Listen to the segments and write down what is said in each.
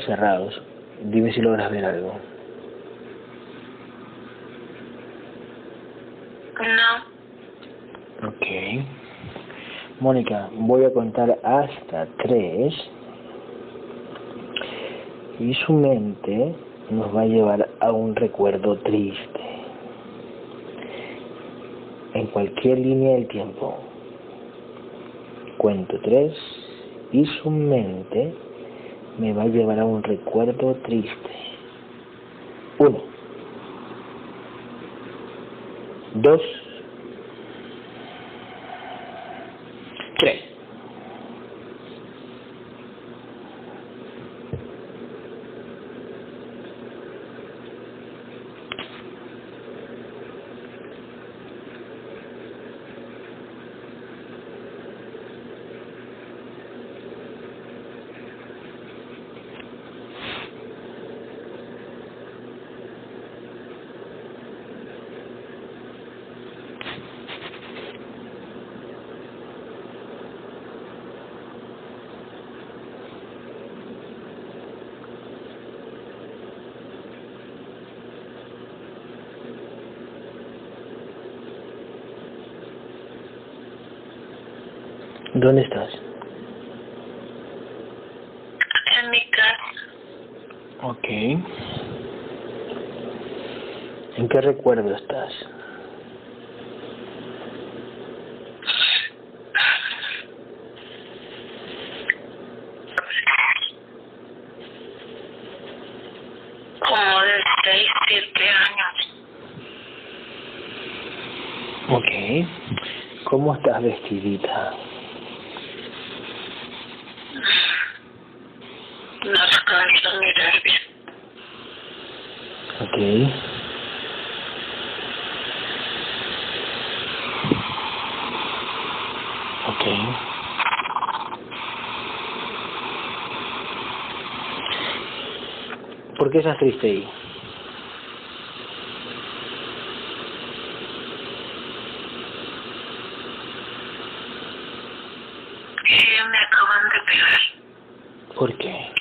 cerrados, dime si logras ver algo. No. Ok. Mónica, voy a contar hasta tres y su mente nos va a llevar a un recuerdo triste en cualquier línea del tiempo. Cuento tres y su mente me va a llevar a un recuerdo triste. Uno. Dos. Tres. ¿Dónde estás? En mi casa. Ok. ¿En qué recuerdo estás? Como de seis, siete años. Ok. ¿Cómo estás vestidita? No alcanzo a mirar bien. Ok. Ok. ¿Por qué estás triste ahí? Que me acaban de pegar. ¿Por qué?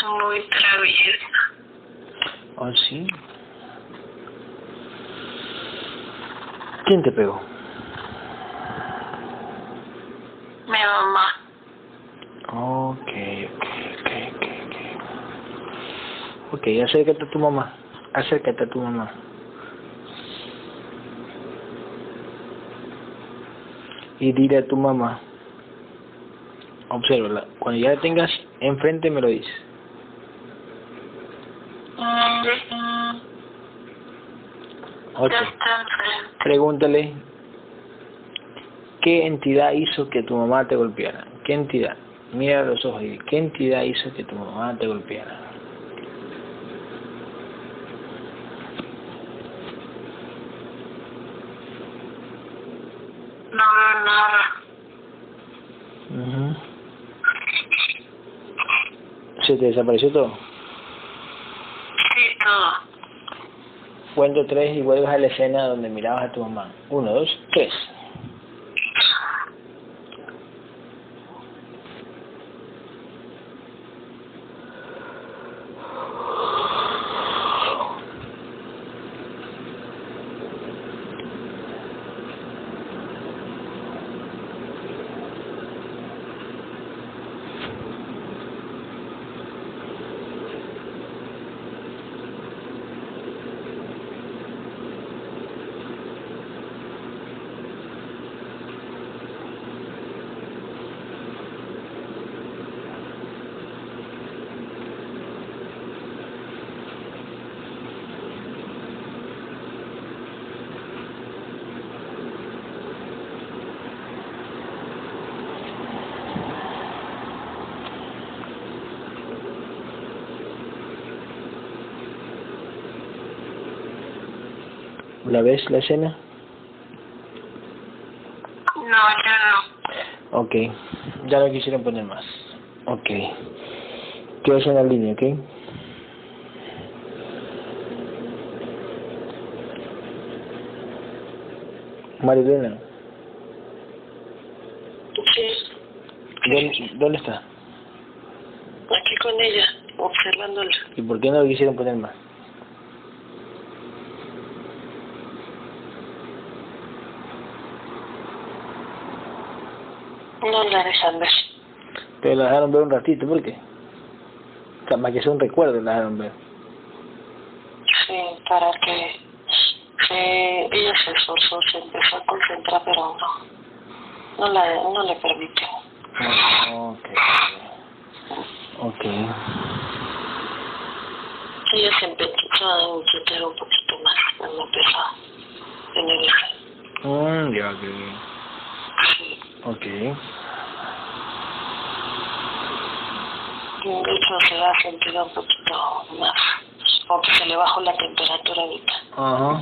Soy muy traviesa. ¿Oh, sí? ¿Quién te pegó? Mi mamá. Ok, ok, ok, ok, ok. Ok, acércate a tu mamá. Acércate a tu mamá. Y dile a tu mamá. Obsérvala. Cuando ya la tengas enfrente me lo dices. Mm, Ok. Ya está enfrente. Pregúntale. ¿Qué entidad hizo que tu mamá te golpeara? ¿Qué entidad? Mira a los ojos y ¿qué entidad hizo que tu mamá te golpeara? No veo nada. Ujú. ¿Se te desapareció todo? Sí, todo. Cuento tres y vuelves a la escena donde mirabas a tu mamá. Uno, dos, tres. ¿La ves la escena? No, ya no. Ok, ya no quisieron poner más. Ok, quedas en la línea, ¿ok? Marilena. Sí. ¿Dónde, ¿Dónde está? Aquí con ella, observándola. ¿Y por qué no lo quisieron poner más? No la dejan ver. Pero la dejaron ver un ratito, ¿por qué? O sea, más que sea un recuerdo la dejaron ver. Sí, para que que ella se esforzó, se empezó a concentrar, pero no, no, la, no le permitió. Ok. Ok. Ella se empezó a inquietar un poquito más cuando empezó a tener hija. Mm, ya, ok. Ok. De hecho, se va a sentir un poquito más, como que se le bajó la temperatura ahorita. Ajá.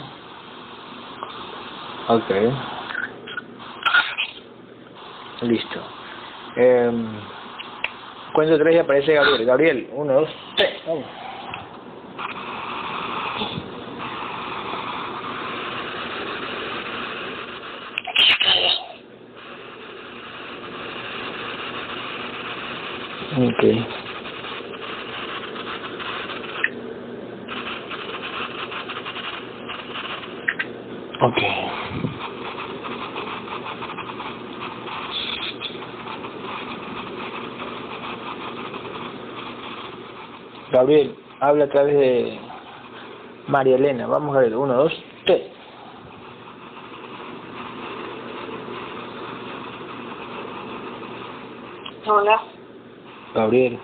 Ok. Listo. Eh, cuento tres y aparece Gabriel. Gabriel, uno, dos, tres. Vamos. Aquí está ella. Ok. Ok. Gabriel, habla a través de María Elena. Vamos a ver, uno, dos, tres. Hola. Gabriel,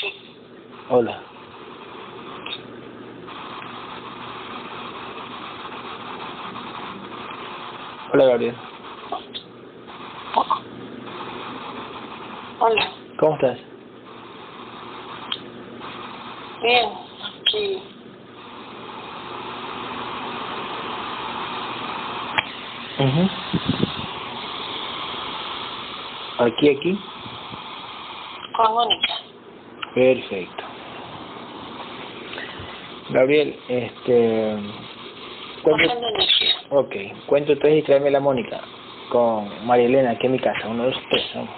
Sí. hola. Hola Gabriel, Hola. ¿cómo estás? Bien. Aquí. Ujú. Aquí, aquí. Con Mónica. Perfecto. Gabriel, este... Cuento, ok, cuento tres y tráeme la Mónica con María Elena aquí en mi casa. Uno, dos, tres, vamos.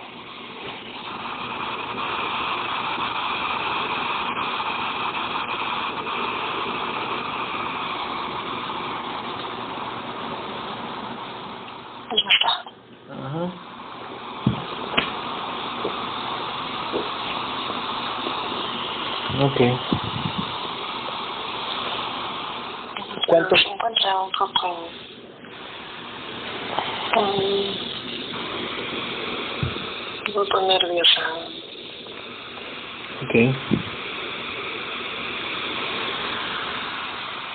Ya está. Ajá. Ok. ¿Cuánto? Se encuentra un poco... um, un poco nerviosa. Ok.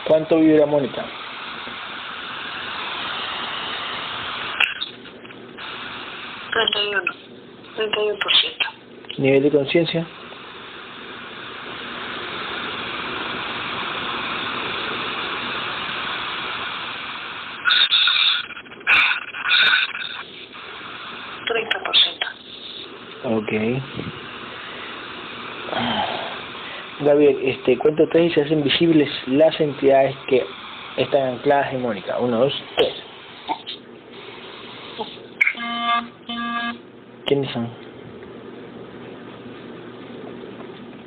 ¿Cuánto vibra Mónica? Treinta y uno. Treinta y uno por ciento. ¿Nivel de conciencia? Ok. Gabriel, este, cuento tres y se hacen visibles las entidades que están ancladas en Mónica. Uno, dos, tres. ¿Quiénes son?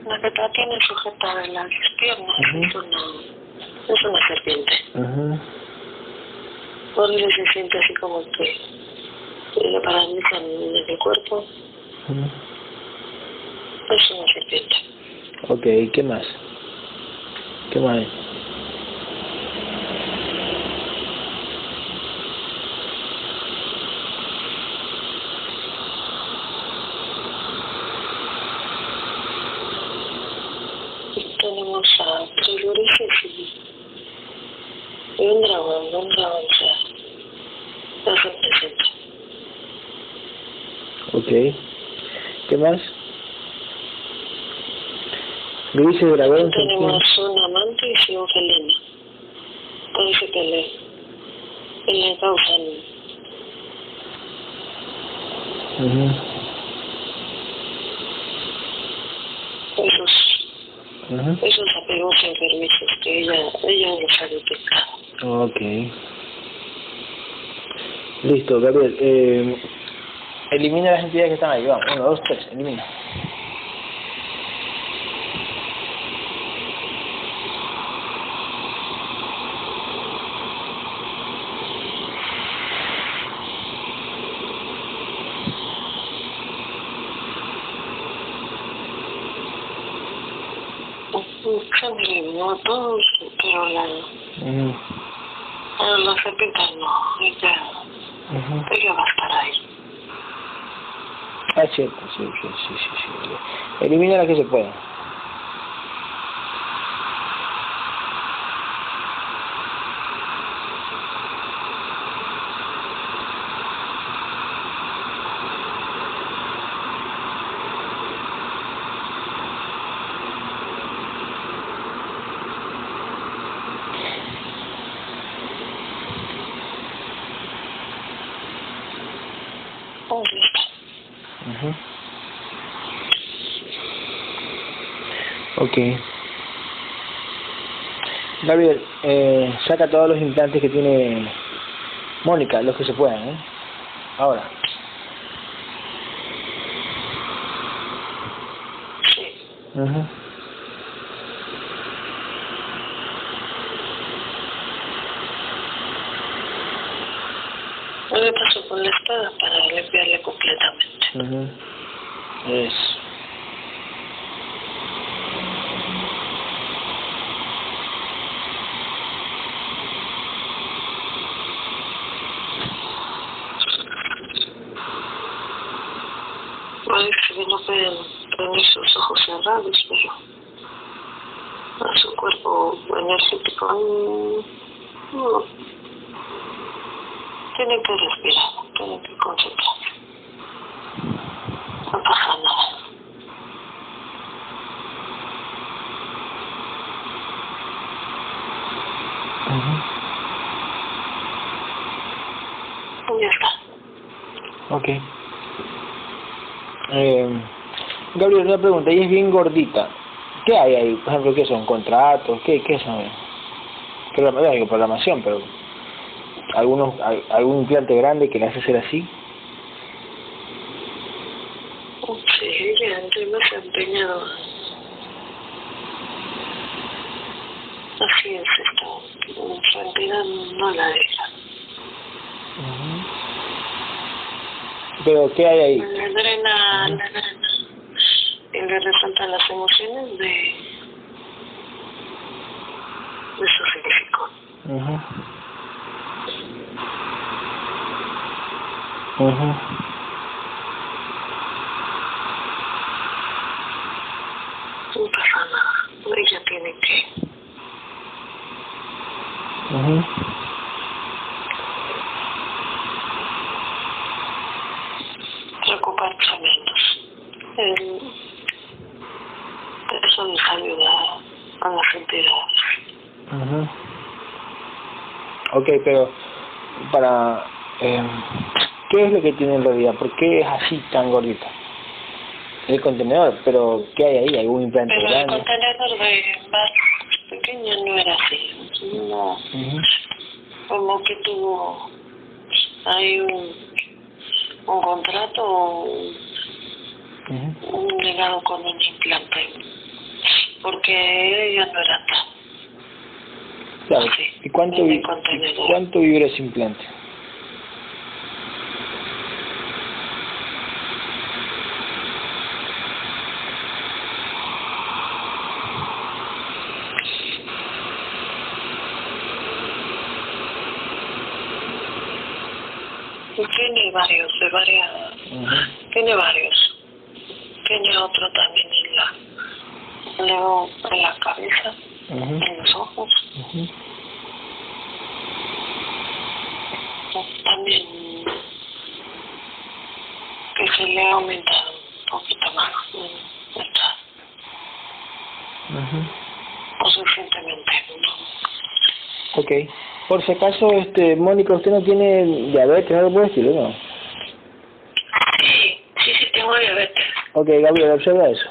La que la tiene sujeta de las piernas Ujú. es una, es una serpiente. Por eso se siente así como que le paralizan en el cuerpo. Ujú. Es una serpiente. Ok, ¿qué más? ¿Qué más hay? Y tenemos a tres gurises y, y un dragón, un dragón se, se representa. Ok. ¿Qué más? Luis dragón. Tenemos un amante y un felino. Parece que le, que le causan Ujú. esos, esos apegos enfermizos que ella, ella los ha detectado. Ok. Listo, Gabriel. Eh, elimina las entidades que están ahí. Vamos, uno, dos, tres, elimina. Se me eliminó todos, pero la, Ujú, pero la cepita no, ella, ujú. ella va a estar ahí. Ah, cierto, sí, sí, sí, sí. Elimina la que se pueda. Oh, listo. Ujú. Gabriel, eh, saca todos los implantes que tiene Mónica, los que se puedan, ¿eh? Ahora. Sí. Ujú. No le paso con la espada para limpiarle completamente. Ujú. Eso. Parece que no pueden tener sus ojos cerrados, pero a su cuerpo energético mm, no. Tienen que respirar, tienen que concentrarse. No pasa nada. Está. Ok. Eh, Gabriel, una pregunta. Ella es bien gordita. ¿Qué hay ahí? Por ejemplo, ¿qué son? ¿Contratos? ¿Qué, qué son? ¿Qué hay programación? Pero algunos algún implante grande que le hace ser así. Sí, ella encima se ha empeñado. Así es esto. En realidad no la deja. Pero ¿qué hay ahí? Le drena, le drena. Y le resaltan las emociones de, de su significado. Ujú. Ujú. No pasa nada. Ella tiene que. Ujú. preocuparse menos. El, eso les ayuda a las entidades. Ujú. Ok, pero para... Eh, ¿Qué es lo que tiene en realidad? ¿Por qué es así tan gordita? El contenedor, pero ¿qué hay ahí? ¿Algún implante Pero el grande? contenedor de más pequeño no era así. No, como que tuvo hay un, un contrato, un, un legado con un implante. Porque ella no era tan. Claro. Sí, ¿Y cuánto, cuánto vibra ese implante? Tiene varios, de varias, Ujú. tiene varios. Tiene otro también en la, luego en la cabeza, Ujú. en los ojos. Ujú. También que se le ha aumentado un poquito más. mm, Está Ujú. lo suficientemente. Ok. Por si acaso, este, Mónica, ¿usted no tiene diabetes o algo por el estilo, no? Sí, sí, sí, tengo diabetes. Ok, Gabriel, observa eso.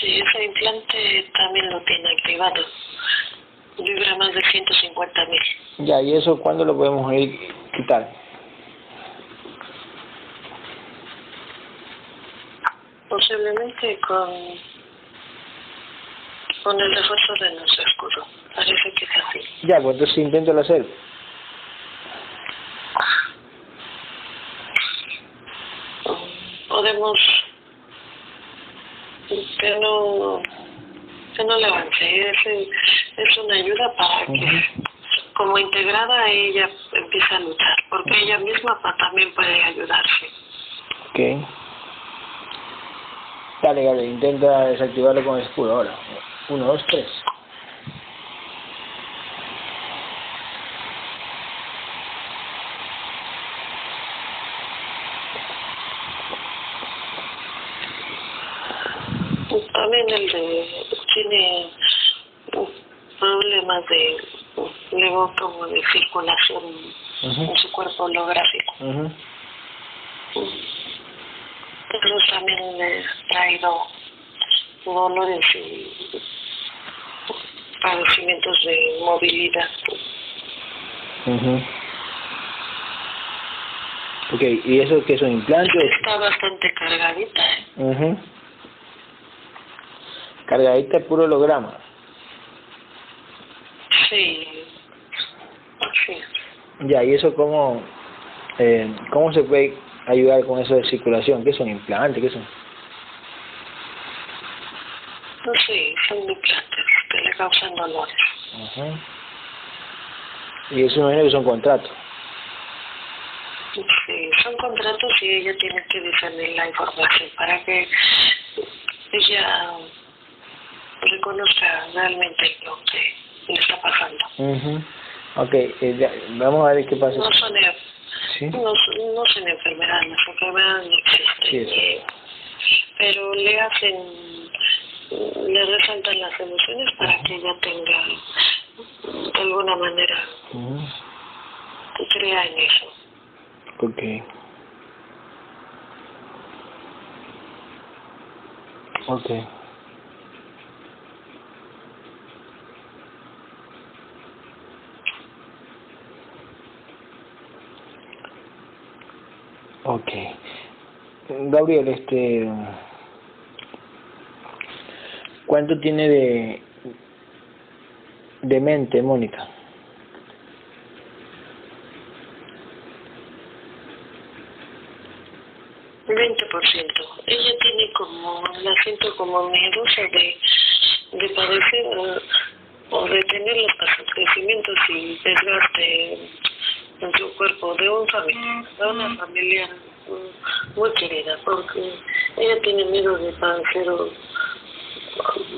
Sí, ese implante también lo tiene activado. vibra más de 150 mil. Ya, ¿y eso cuándo lo podemos ir quitar? Posiblemente con, con el refuerzo de nuestro escudo. Parece que es así. Ya, pues entonces intento hacer. Podemos que no que no le avance. Es, es una ayuda para que como integrada ella empiece a luchar, porque ella misma también puede ayudarse. Ok. Dale, dale, intenta desactivarlo con el escudo ahora. Uno, dos, tres. También el de tiene problemas de luego como de circulación en su cuerpo holográfico. ujú. Entonces también le he traído dolores y padecimientos de movilidad. Ujú. Ok, ¿y eso qué son implantes? Está bastante cargadita. ¿eh? Ujú. Cargadita puro holograma. Sí. Sí. Ya, ¿y eso cómo, eh, cómo se puede ayudar con eso de circulación? ¿Qué son implantes? ¿Qué son? No sé, son implantes que le causan dolores. Ajá. Y eso me imagino que son contratos. Sí, son contratos y ella tiene que discernir la información para que ella reconozca realmente lo que le está pasando. mhm Ok, eh, ya, vamos a ver qué pasa. No son, ¿Sí? no, no son enfermedades, las enfermedades no existen. Sí, eso. eh, pero le hacen, le resaltan las emociones para que ella tenga de alguna manera que crea en eso. Ok. Ok. Ok. Gabriel, este... ¿Cuánto tiene de, de mente, Mónica? 20%. Ella tiene como, la siento como miedosa de, de padecer eh, o de tener los acontecimientos y desgaste en su cuerpo de un familiar, de una familia muy querida, porque ella tiene miedo de padecer o-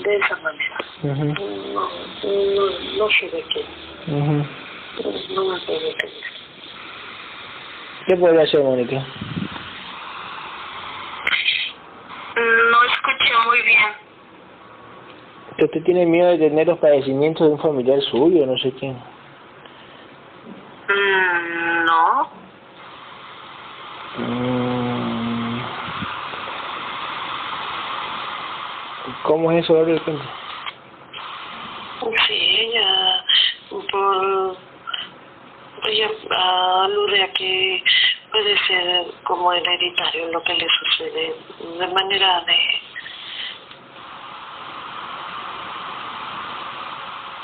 de esa manera. No, no, no sé de qué, no me puedo entender. ¿Qué puede hacer, Mónica? No escuché muy bien. Que usted tiene miedo de tener los padecimientos de un familiar suyo, no sé quién. Mm, no. ¿Cómo es eso, Gabriel? Cuente. Sí, ella, por, ella ah, alude a que puede ser como hereditario lo que le sucede, de manera de,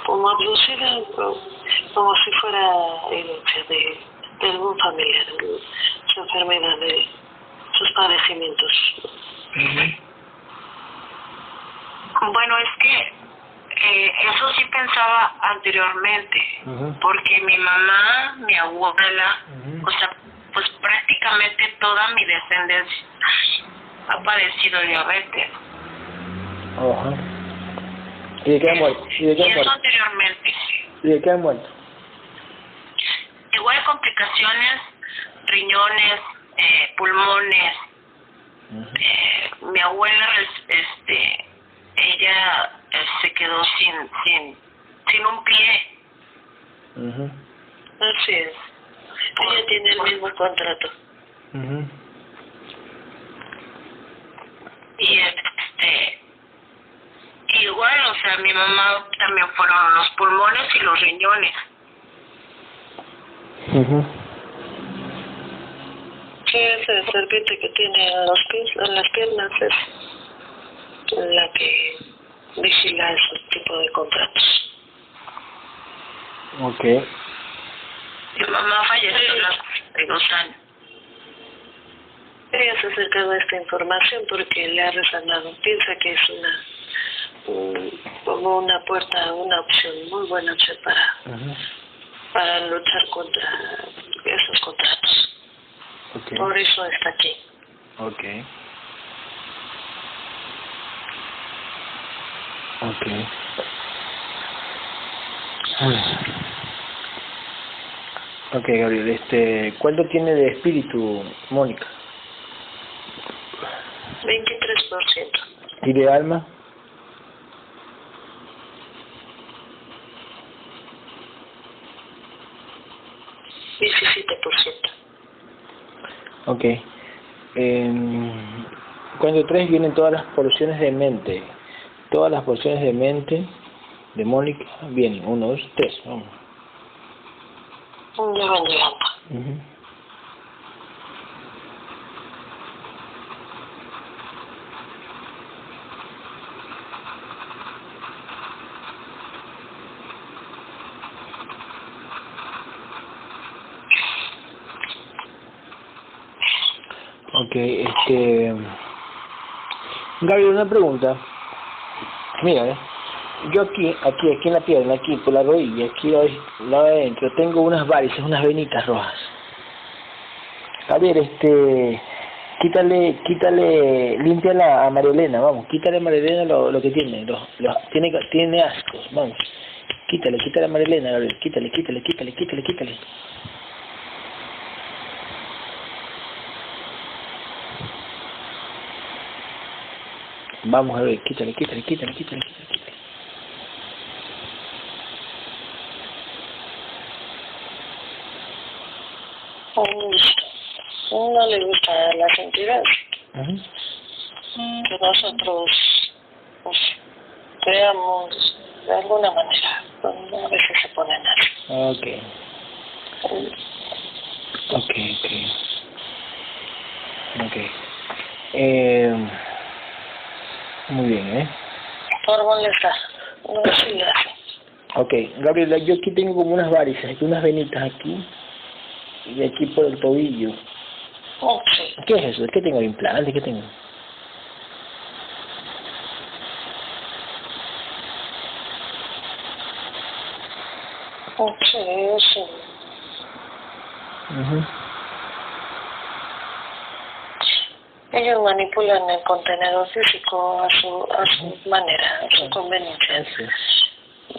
como abducida, co- como si fuera herencia de, de algún familiar, su enfermedad, de sus padecimientos. Bueno, es que eh, eso sí pensaba anteriormente, porque mi mamá, mi abuela, o sea, pues prácticamente toda mi descendencia ha padecido diabetes. Ajá. ¿Y de qué ha muerto? ¿Y de qué Y ha eso muerto? anteriormente. ¿Y de qué ha muerto? Igual complicaciones, riñones, eh, pulmones. Eh, mi abuela, es- este, ella eh, se quedó sin, sin, sin un pie. Ujú. Así es. Ella tiene el mismo contrato. Ujú. y este igual o sea mi mamá también fueron los pulmones y los riñones. mhm Sí, esa serpiente que tiene en, los pies, en las piernas es la que vigila esos tipos de contratos. Ok. Mi mamá falleció a los 42 años. Ella se ha acercado a esta información porque le ha resonado. Piensa que es una un- como una puerta, una opción, muy buena opción para, para luchar contra esos contratos. Ok. Por eso está aquí. Ok. Ok. Ok, Gabriel, este, ¿cuánto tiene de espíritu Mónica? 23%. ¿Y de alma? Ok. Eh, cuando tres vienen todas las porciones de mente. Todas las porciones de mente de Mónica vienen. Uno, dos, tres. Vamos. Ujú. Ok, este... Gabriel, una pregunta. Mira, eh, yo aquí, aquí, aquí en la pierna, aquí por la rodilla, aquí hoy, lado de adentro, tengo unas varices, unas venitas rojas. Javier, este, quítale, quítale, límpiala a Marilena, vamos, quítale a Marilena lo, lo que tiene, lo, lo- tiene, tiene ascos, vamos. Quítale, quítale a Marilena, Gabriel, quítale, quítale, quítale, quítale, quítale. Vamos a ver, quítale, quítale, quítale, quítale, quítale, quítale. Mm, No le gusta a las entidades que nosotros pues, veamos de alguna manera. A veces se ponen así. Ok, ok, ok. Ok. Eh, muy bien, ¿eh? Por molestar. Ok, Gabriela, yo aquí tengo como unas varices, aquí unas venitas aquí y aquí por el tobillo. Sí. ¿Qué es eso? ¿Qué tengo? ¿Implante? ¿Qué tengo? Sí, sí. Ujú. Ellos manipulan el contenedor físico a su, a su manera, a su conveniencia.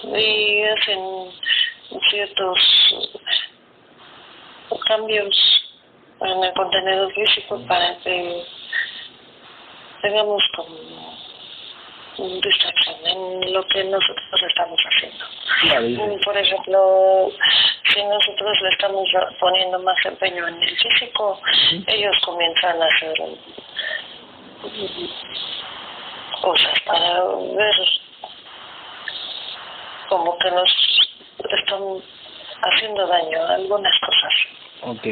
Y hacen ciertos cambios en el contenedor físico para que tengamos como distracción en lo que nosotros estamos haciendo. Por ejemplo, si nosotros le estamos poniendo más empeño en el físico, ellos comienzan a hacer cosas para ver como que nos están haciendo daño algunas cosas, Ok,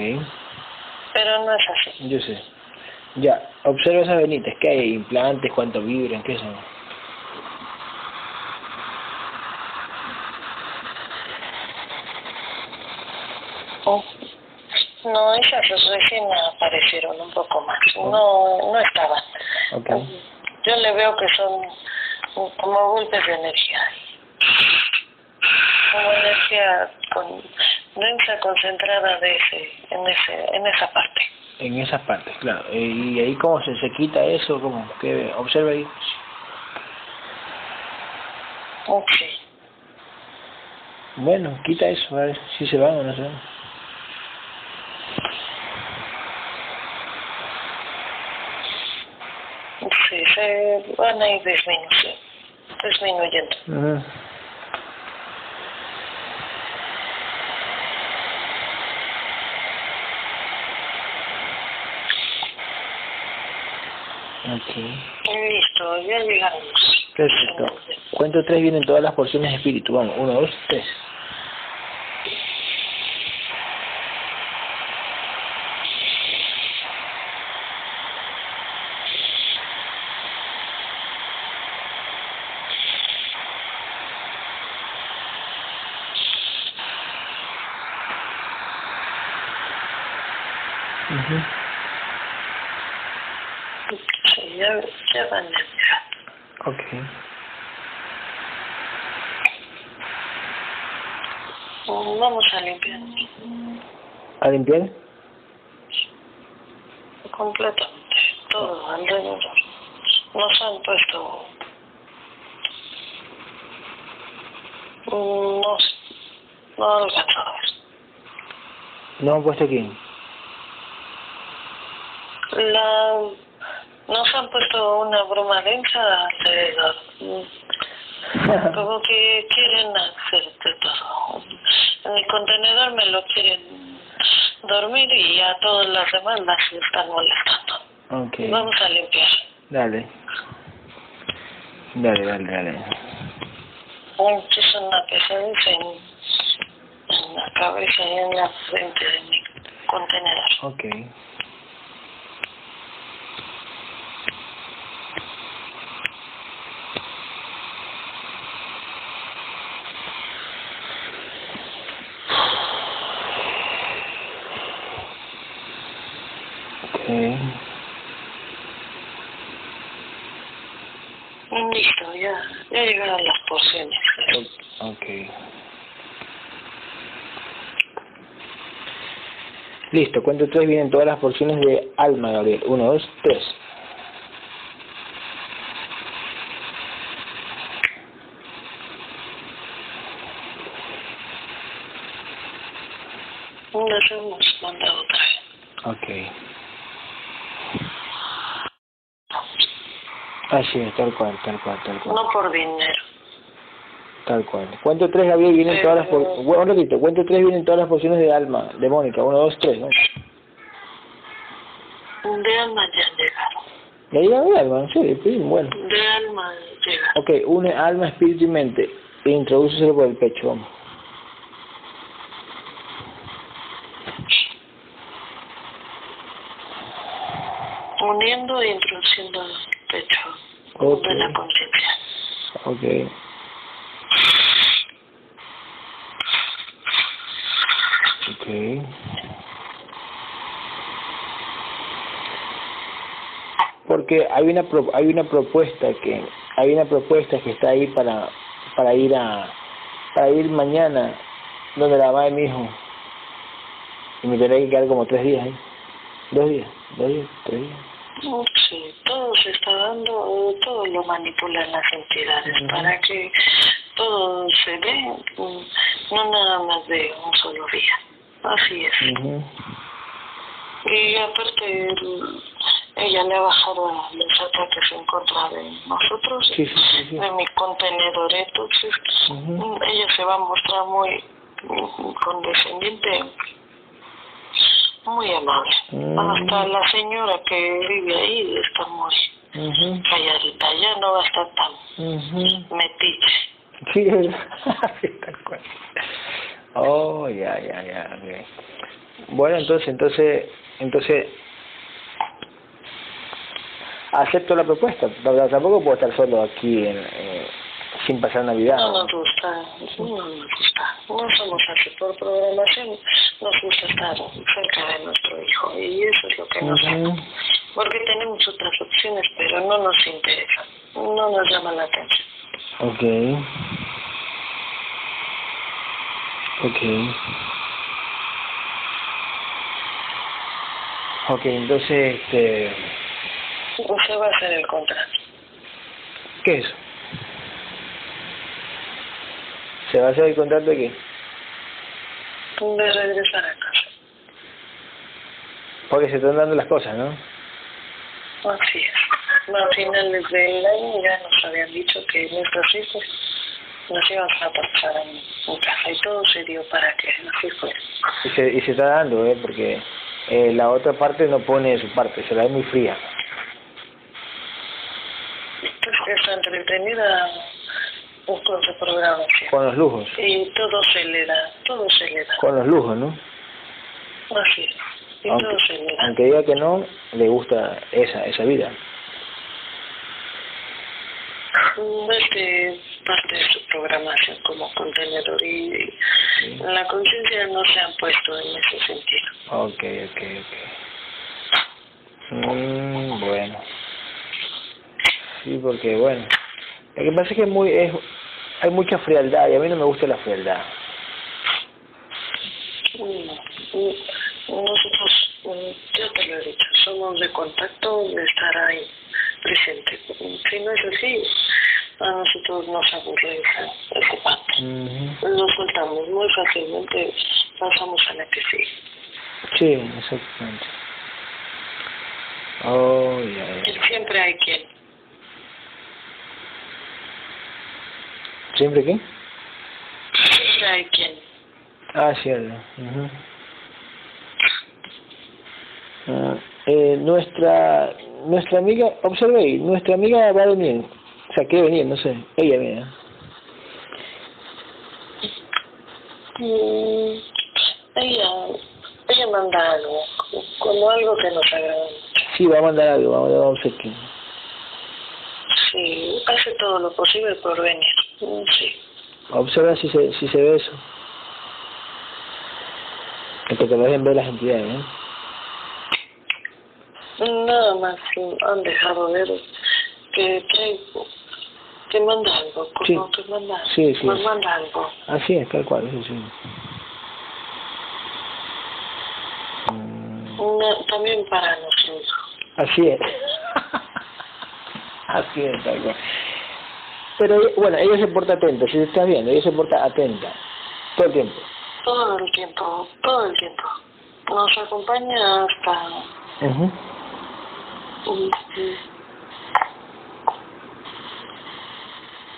pero no es así. yo sé. Ya, observa esas venitas, ¿qué hay? ¿Implantes? ¿Cuánto vibran? ¿Qué son? Oh. No, esas recién aparecieron un poco más, no, no estaban. Ok. Yo le veo que son como golpes de energía. Como energía con densa concentrada de ese, en ese, en esa parte. En esas partes, claro. Eh, ¿Y ahí cómo se, se quita eso? ¿Cómo? ¿Qué? Observa ahí. Ok. Bueno, quita eso, a ver si se van o no se van. Sí, se van a ir disminuyendo. disminuyendo. Ujú. Ok. Listo, ya llegamos. Perfecto. Cuento tres vienen todas las porciones de espíritu. Vamos, uno, dos, tres. Ujú. Sí, ya, ya van a llegar. Ok. Mm, Vamos a limpiar ¿A limpiar? completamente todo alrededor. Nos han puesto. No, no alcanzo a ver. ¿No han puesto aquí? La, nos han puesto una broma densa alrededor. Como que quieren hacer de todo. En el contenedor me lo quieren dormir y a todas las demás las están molestando. Ok. Vamos a limpiar. Dale. Dale, dale, dale. Es una pesadez en, en la cabeza y en la frente de mi contenedor. Ok. Listo, ya, ya llegaron las porciones. Ok. Listo, cuento tres vienen todas las porciones de alma, Gabriel. Uno, dos, tres. Las hemos mandado otra vez. Ok. Así es, tal cual, tal cual, tal cual. No por dinero. Tal cual. Cuento tres, Gabriel, vienen todas las por... Bueno, un ratito, cuento tres, vienen todas las porciones de alma, de Mónica. Uno, dos, tres, ¿no? De alma ya llegaron. ¿Le digan de alma? ¿En serio? Sí, bueno. De alma llegaron. Ok, une alma, espíritu y mente. E introdúceselo por el pecho, vamos. Uniendo e introduciendo pecho Ok. de la conciencia. Ok. Ok. Porque hay una pro- hay una propuesta que hay una propuesta que está ahí para para ir a para ir mañana donde la va mi hijo y me tendré que quedar como tres días ahí dos días dos días tres días Sí, todo se está dando, todo lo manipulan las entidades para que todo se dé, mm, no nada más de un solo día. Así es. Y aparte, el- ella le ha bajado a los ataques en contra de nosotros, sí sí sí, sí. de mi contenedor. Entonces, mm, ella se va a mostrar muy mm, condescendiente, muy amable. Mm. Hasta la señora que vive ahí está muy calladita, ya no va a estar tan Ujú. metiche. Sí. Sí, tal cual. Oh, ya, ya, ya. ok. Bueno, entonces, entonces, entonces, acepto la propuesta, tampoco puedo estar solo aquí en, eh, sin pasar Navidad. No nos gusta, no nos gusta. No somos así por programación, nos gusta estar cerca de nuestro hijo y eso es lo que nos Ujú. Porque tenemos otras opciones, pero no nos interesa, no nos llama la atención. Ok. Ok. Ok, entonces, este, Usted va a hacer el contrato. ¿qué es? ¿Se va a hacer el contrato de qué? De regresar a casa. Porque se están dando las cosas, ¿no? Así es. A finales del año ya nos habían dicho que nuestros hijos nos iban a pasar en, en casa y todo se dio para que así fuera. Y se, y se está dando, ¿eh? Porque eh, la otra parte no pone de su parte, se la da muy fría. Está entretenida con su programación. Con los lujos. Y todo se le da, todo se le da. Con los lujos, ¿no? Así es. Y Aunque, todo se le da. aunque diga que no, le gusta esa, esa vida. Es de parte de su programación como contenedor y la conciencia no se han puesto en ese sentido. Ok, ok, ok. Mm, bueno. Sí, porque bueno. Lo que pasa es que es muy, es, hay mucha frialdad y a mí no me gusta la frialdad. Nosotros, ya te lo he dicho, somos de contacto, de estar ahí presente. Si no es así, a nosotros nos aburre ese parte. Ujú. Lo soltamos muy fácilmente, pasamos a la que sigue. Sí, exactamente. Oh, ya. Siempre hay quien. ¿Siempre qué? Siempre hay quien. Ah, cierto. Ujú. Ah, eh, nuestra nuestra amiga, observe ahí, nuestra amiga va a venir. O sea, quiere venir, no sé. Ella viene. Mm, ella, ella manda algo, como algo que nos agrada. Sí, va a mandar algo, va a mandar un obsequio. Sí, hace todo lo posible por venir. Sí. Observa si se, si se ve eso. Que te dejen ver las entidades, ¿eh? Nada más han dejado ver que trae, que manda algo, como Sí. que manda, Sí, sí. nos manda algo. Así es, tal cual, eso sí. También para hijo. Así es. Así es, tal cual. Pero bueno, ella se porta atenta, si estás viendo, ella se porta atenta. Todo el tiempo. Todo el tiempo, todo el tiempo. Nos acompaña hasta mm, mm,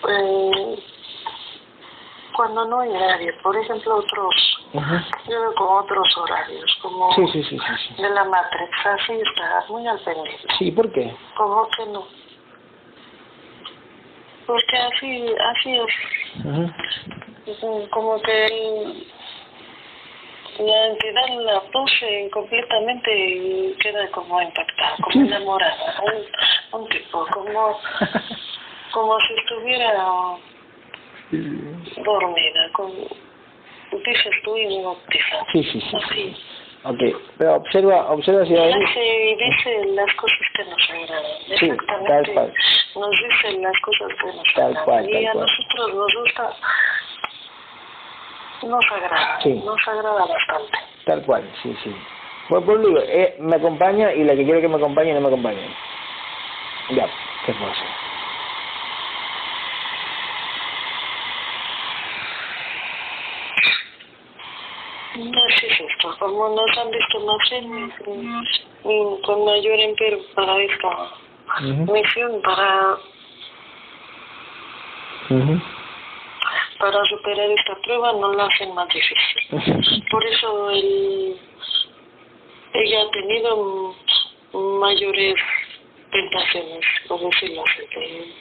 eh, cuando no hay nadie, por ejemplo otros, Ujú. yo veo como otros horarios, como Sí, sí, sí, de la Matrix, así está, muy al pendiente. Sí, ¿por qué? Como que no. Porque así, así es. Como que la entidad la puse completamente y queda como impactada, como enamorada. Un, un tipo, como, como si estuviera dormida, como dices tú hipnotizada. Sí, sí, sí. Así. Ok, pero observa, observa si hay... Dice, dice las cosas que nos agradan. Sí, tal Exactamente. cual. Nos dice las cosas que nos Tal agradan. cual, y tal a cual. nosotros nos gusta, nos agrada, Sí. nos agrada bastante. Tal cual, sí, sí. Bueno, pues digo, eh, me acompaña y la que quiero que me acompañe no me acompaña. Ya, ¿qué puedo hacer? No es esto, como nos han visto nacer con mayor empeño para esta misión, para, para superar esta prueba, no la hacen más difícil. Por eso el, ella ha tenido mayores tentaciones, por decirlo así, de-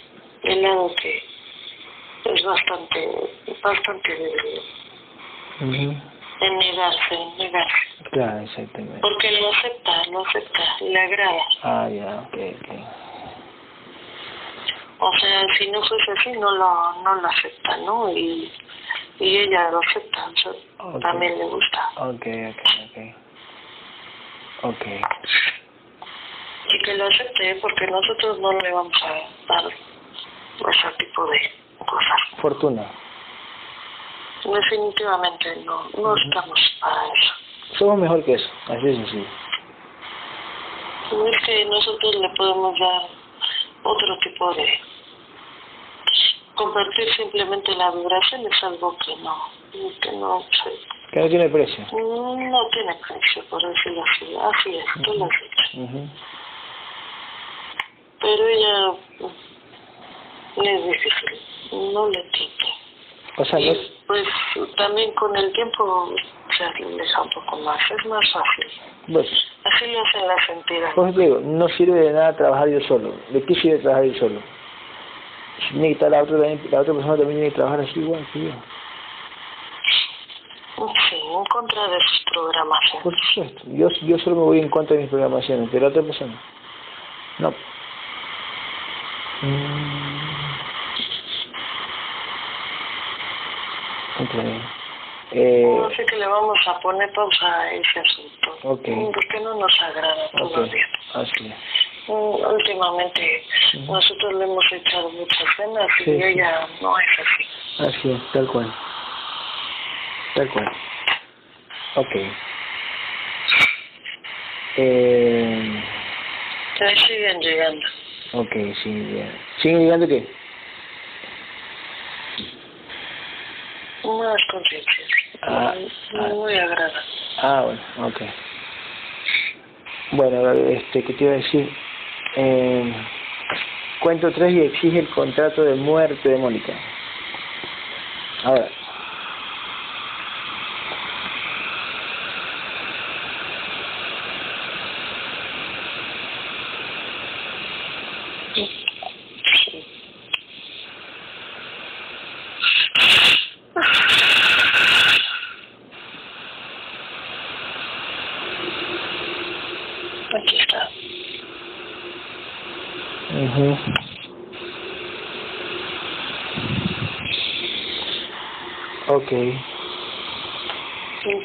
del lado que es bastante, bastante débil. En negarse, en negarse. Claro, exactamente. Porque lo acepta, lo acepta, le agrada. Ah, ya, ok, ok. O sea, si no fuese así, no lo, no lo acepta, ¿no? Y, y ella lo acepta, o sea, también le gusta. Ok, ok, ok. Ok. Y que lo acepte, porque nosotros no le vamos a dar ese tipo de cosas. Fortuna. Definitivamente no, no estamos para eso. Somos mejor que eso, así de sencillo. Es que nosotros le podemos dar otro tipo de... Compartir simplemente la vibración es algo que no, que no, se- Que no tiene precio. no tiene precio, por decirlo así. Así es, tú lo has dicho. Pero ella mm, le es difícil, no le entiende. O sea. Y pues también con el tiempo se aleja un poco más, es más fácil. Pues, Así lo hacen las entidades. te digo, no sirve de nada trabajar yo solo. ¿De qué sirve trabajar yo solo? tiene que estar la otra, la otra persona también tiene que trabajar así igual que yo. Sí, en contra de sus programaciones. Por supuesto. Yo, yo solo me voy en contra de mis programaciones, pero otra persona. No. Mm. Okay. Eh, no sé que le vamos a poner pausa a ese asunto. Ok. Porque no nos agrada todavía. así es. Mm, Últimamente nosotros le hemos echado muchas Sí, y sí. ella no es así. Así es, tal cual. Tal cual. Ok. Eh, Le siguen llegando. ok, sí, bien. ¿Siguen llegando qué? Más conciencias. Ah, ah. Muy agradable. Ah, bueno, ok. Bueno, este, ¿qué te iba a decir? Eh, cuento 3 y exige el contrato de muerte de Mónica. Ahora. Aquí está. Ujú. Ok.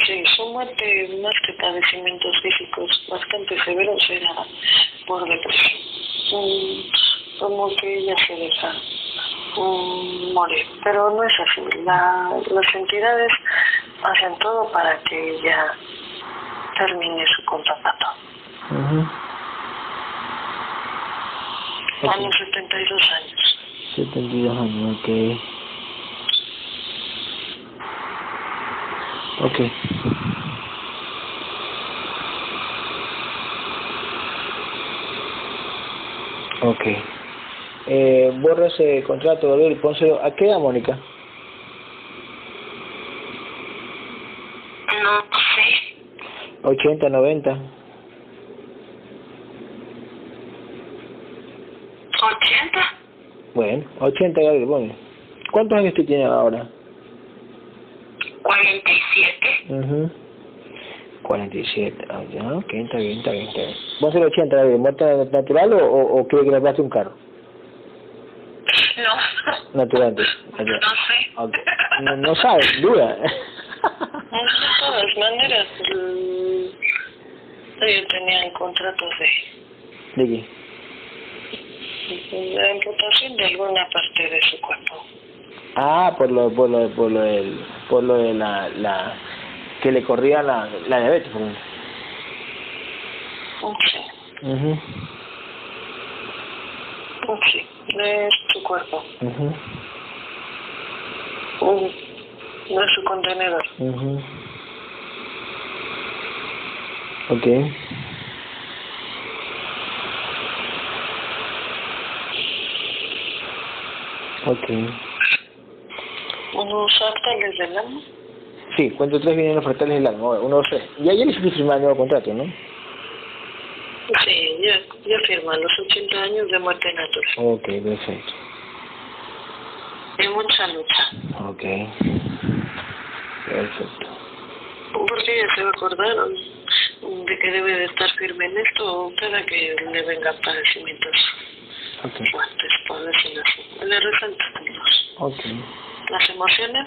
Sí, su muerte, más que padecimientos físicos bastante severos, era por depresión. Mm, Como que ella se deja mm, morir. Pero no es así. La, las entidades hacen todo para que ella termine su contrato. Ujú. A Ok. los 72 años. 72 años, ok. Ok. Ok. Eh, borra ese contrato, Gabriel, y pónselo. ¿A qué edad, Mónica? No sé. 80, 90. 80. Bueno, 80, Gabriel, bueno. ¿Cuántos años tú tienes ahora? 47. Ujú. 47. Ah, ya, ok, está bien, está bien, está bien. ¿Vos ser 80, Gabriel? ¿Muerte natural o, o, o quiere que le pase un carro? No. Natural. No sé. Ok. No, no sabes, duda. De todas maneras, mm, ellos tenían contratos de, ¿De qué? De amputación de alguna parte de su cuerpo. Ah, por lo, por lo, por lo del, por lo de la, la, que le corría la, la diabetes, por ejemplo. Sí, mhm sí, de su cuerpo, mhm mm, de su contenedor. mhm okay okay Unos árboles del alma. Sí, cuento tres vienen los fractales del alma, uno, dos, tres. Y ayer hiciste firmar el nuevo contrato, ¿no? Sí, ya, ya firma los 80 años de muerte natural. Ok, perfecto. Y mucha lucha. Ok. Perfecto. Porque ella se va a acordar mm, de que debe de estar firme en esto cada que le vengan padecimientos Ok. fuertes, por decirlo así. Le resaltan los, Ok. las emociones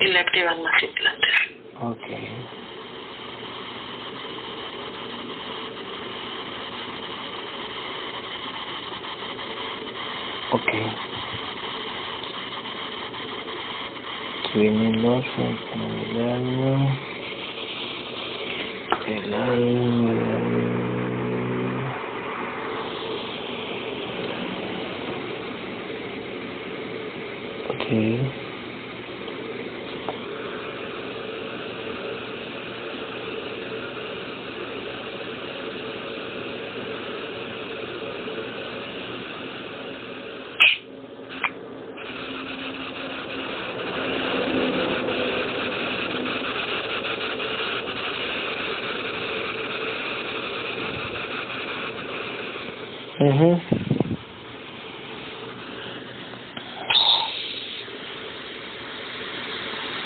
y le activan más implantes. Ok. Ok. Vienen los el alma. El alma.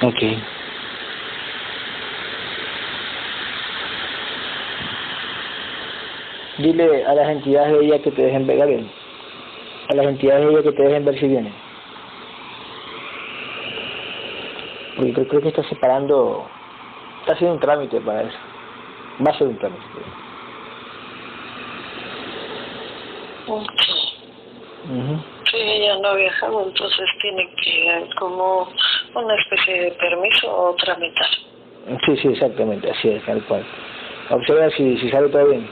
ok. Dile a las entidades de ella que te dejen ver bien a las entidades de ella que te dejen ver si vienen porque yo creo que está separando está haciendo un trámite para eso. Va a ser un trámite. Ok. Ujú. Sí, ella no ha viajado, entonces tiene que como una especie de permiso o tramitar. Sí, sí, exactamente, así es, tal cual. Observa si, si sale todo bien.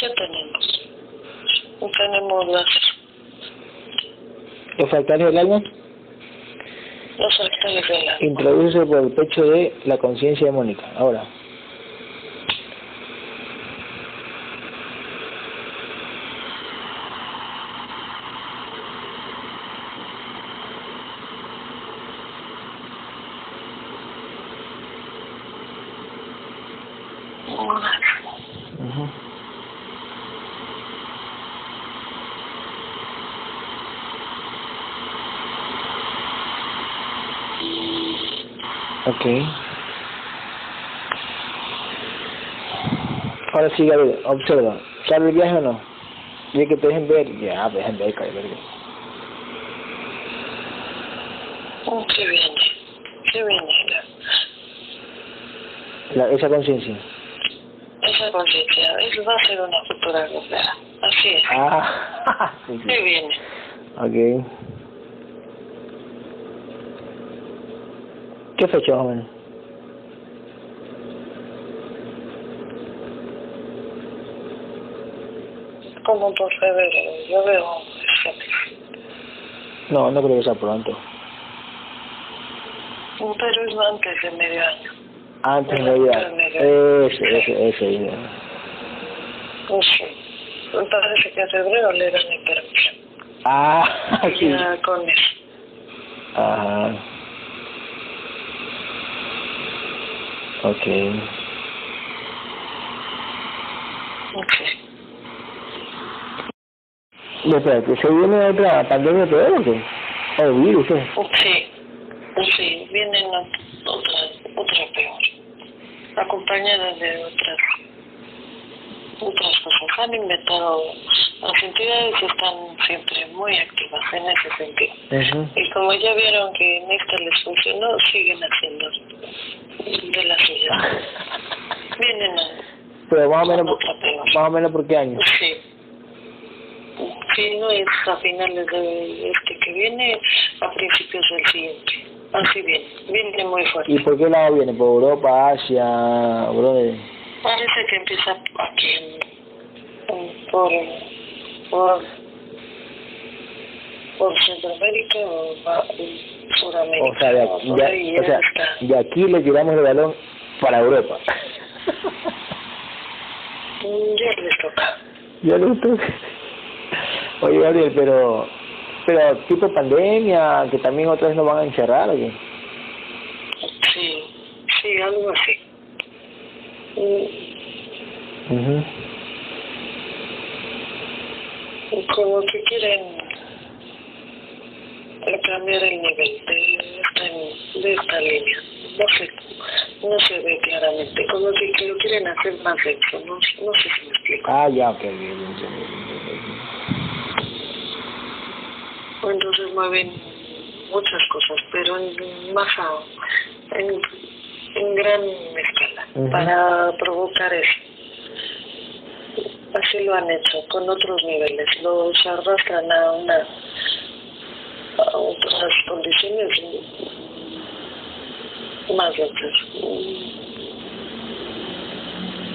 Ya tenemos. Tenemos las, Los fractales del alma, los fractales del alma. Introduce por el pecho de la conciencia de Mónica. Ahora. Ujú. Ok. Ahora sí, Gabriel, observa. ¿Sale el viaje o no? Y que te dejen ver, ya, dejen ver, cae verga. ¿Qué viene? ¿Qué viene? La, esa conciencia. Esa conciencia, eso va a ser una futura guerrera. Así es. Ah, sí, sí. ¿Qué viene? Ok. ¿Qué fecha, más o menos? Como por febrero, yo veo No, no creo que sea pronto. Pero es antes de medio año. Antes de de Navidad. Ese, ese, ese. ese. Sé. Me parece que a febrero le dan el permiso. Ah, sí. Ya con eso. Ajá. Ok. Ok. Espérate, ¿se viene otra pandemia peor o qué? ¿O virus, qué? Sí. Sí, vienen otra, otra peor. Acompañada de otras otras cosas. Han inventado, las entidades están siempre muy activas en ese sentido. Y como ya vieron que en esta les funcionó, siguen haciendo de la suya. Vienen a... Pero más o menos, más o menos por qué año. Sí. Si no es a finales de este que viene, a principios del siguiente. Así viene, viene muy fuerte. ¿Y por qué lado viene? ¿Por Europa, Asia, brother? Parece que empieza aquí, por, por, por Centroamérica o va- Sudamérica. O sea, de o aquí, por ahí, ya, o sea, está. de aquí le tiramos el balón para Europa. Ya les toca. ya lo toca. Oye, Gabriel, pero, pero tipo pandemia, que también otra vez nos van a encerrar, ¿o qué? Sí, sí, algo así. Ujú. como que quieren cambiar el nivel de esta, de esta línea. No sé, no se ve claramente, como que, lo quieren hacer más denso, no, no sé si me explico. Ah, ya, ok, bien, bien, bien. Entonces mueven muchas cosas, pero en masa, en, en gran escala, para provocar eso. Así lo han hecho, con otros niveles. Los arrastran a una a otras condiciones más altas.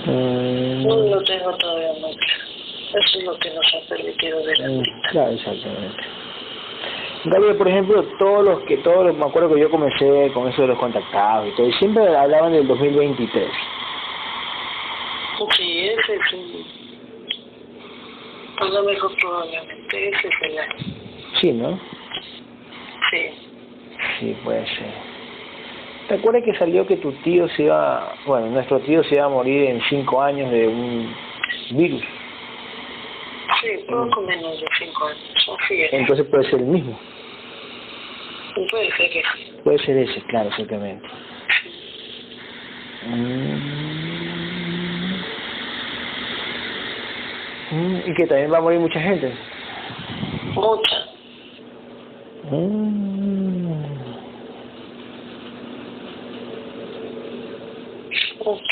Mm, No lo tengo todavía muy claro. Eso es lo que nos ha permitido ver mm, ahorita. Claro, exactamente. Gabriel, por ejemplo, todos los que, todos los, me acuerdo que yo comencé con eso de los contactados y todo, y siempre hablaban del 2023. Sí, ese es un... A lo mejor probablemente ese es el año. Sí, ¿no? Sí. Sí, puede ser. ¿Te acuerdas que salió que tu tío se iba, bueno, nuestro tío se iba a morir en cinco años de un virus. Sí, poco menos de cinco años, así es. Entonces puede ser el mismo. Puede ser que sí. Puede ser ese, claro, exactamente. Mm. Y que también va a morir mucha gente. Mucha. Mm.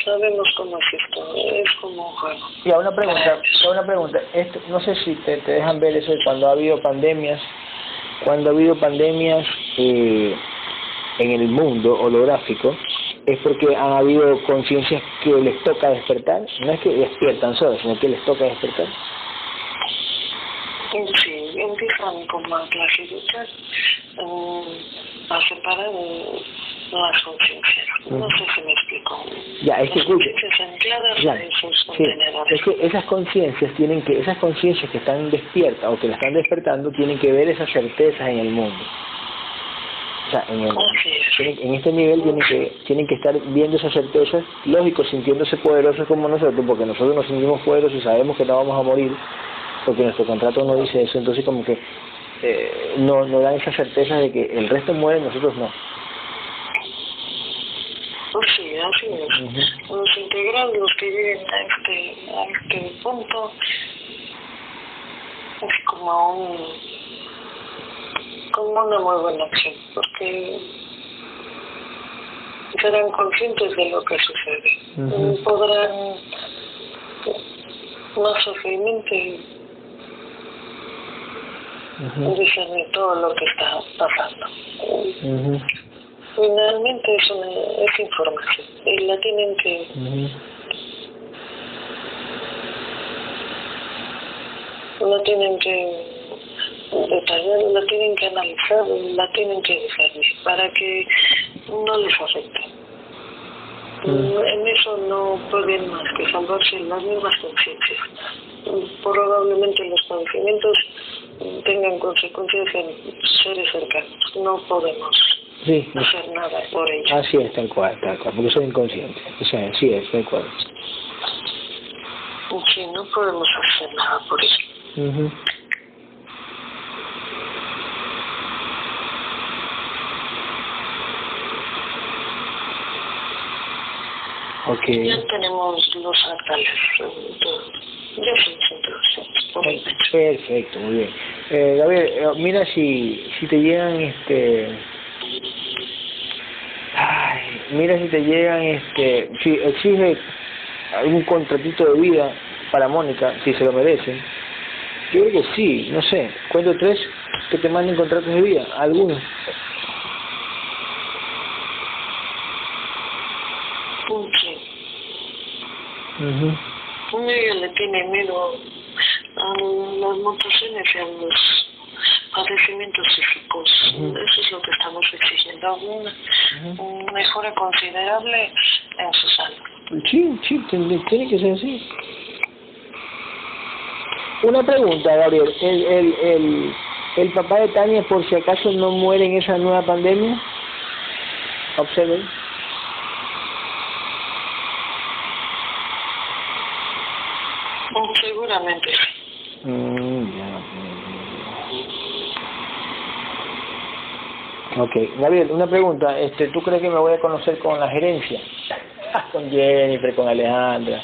Sabemos cómo es esto, es como un juego. Ya, una pregunta, una pregunta. Esto, no sé si te, te dejan ver eso de cuando ha habido pandemias, cuando ha habido pandemias eh, en el mundo holográfico, es porque han habido conciencias que les toca despertar. No es que despiertan solos, sino que les toca despertar. Sí, empiezan como a clasificar, eh, a eh, las conciencias. No sé si me explico. Ya, es que Las escuche. conciencias ancladas Claro, en sus sí, contenedores. es que esas conciencias tienen que, esas conciencias que están despiertas o que la están despertando tienen que ver esas certezas en el mundo. O sea, en, el, es. en este nivel tienen que, tienen que estar viendo esas certezas, lógico, sintiéndose poderosos como nosotros, porque nosotros nos sentimos poderosos y sabemos que no vamos a morir, porque nuestro contrato no dice eso, entonces como que eh, no, no dan esa certeza de que el resto muere, nosotros no. Sí, así es. Los integrales, los que lleguen a este, a este punto, es como un como una muy buena opción, porque serán conscientes de lo que sucede. Ujú. Podrán más fácilmente discernir todo lo que está pasando. Finalmente es, una, es información y la tienen que la tienen que detallar, la tienen que analizar, la tienen que discernir para que no les afecte. Mm. En eso no pueden más que salvarse las mismas conciencias. Probablemente los padecimientos tengan consecuencias en seres cercanos. No podemos Sí, hacer nada por ello. así es, tal cual, tal cual, porque soy inconsciente. O sea, así es, tal cual. Sí, no podemos hacer nada por ello. Ujú. Ok. Ya tenemos los atales, ya son. Perfecto, muy bien. Eh, Gabriel, eh, mira si, si te llegan este... Mira si te llegan este... Si exige algún contratito de vida para Mónica, si se lo merecen. Yo creo que sí, no sé. Cuento tres que te manden contratos de vida, algunos. Ujú. Ella le tiene miedo a las mutaciones y a los padecimientos físicos. Eso es lo que estamos exigiendo. Una, mejora considerable en su salud. Sí, sí, tiene, que ser así. Una pregunta, Gabriel. ¿El, el, el, ¿El papá de Tania, por si acaso, no muere en esa nueva pandemia? Observen. Seguramente sí. Mm, ya. Ok, Gabriel, una pregunta. Este, ¿Tú crees que me voy a conocer con la gerencia? con Jennifer, con Alejandra,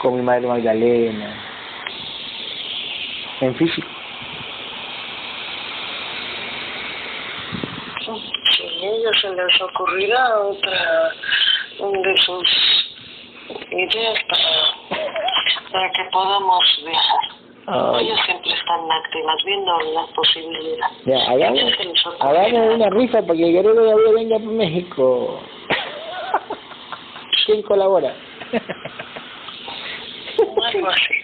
con mi madre Magdalena. En físico. Si a ella se les ocurrirá otra de sus ideas para, para que podamos viajar. Ay. Ellas siempre están activas viendo las posibilidades. Ya, hagamos, Ellas una rifa para que guerrero Gabriel venga para México. ¿Quién colabora? Algo así.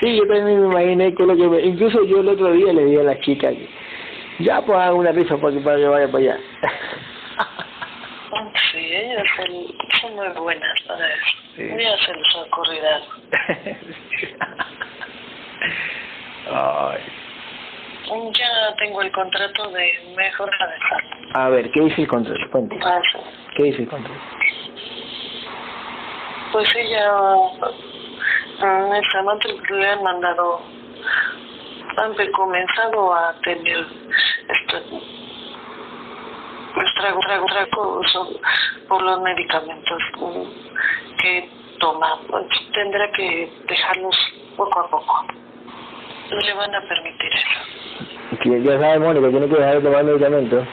Sí, yo también me imaginé con lo que me... Incluso yo el otro día le dije a la chica que ya pues hagan una rifa para que, para que vaya para allá. Sí, ellas son muy buenas para eso. Sí. Ya se les ocurrirá. Ay. Ya tengo el contrato de mejora de salud. A ver, ¿qué dice el contrato? ¿Qué dice el contrato? Pues ella esta noche le han mandado, han comenzado a tener esto, trago, trago, trago por los medicamentos mm, que toma. Tendrá que dejarlos poco a poco. No le van a permitir eso. Que ya sabe, Mónica, tiene que dejar de tomar medicamentos.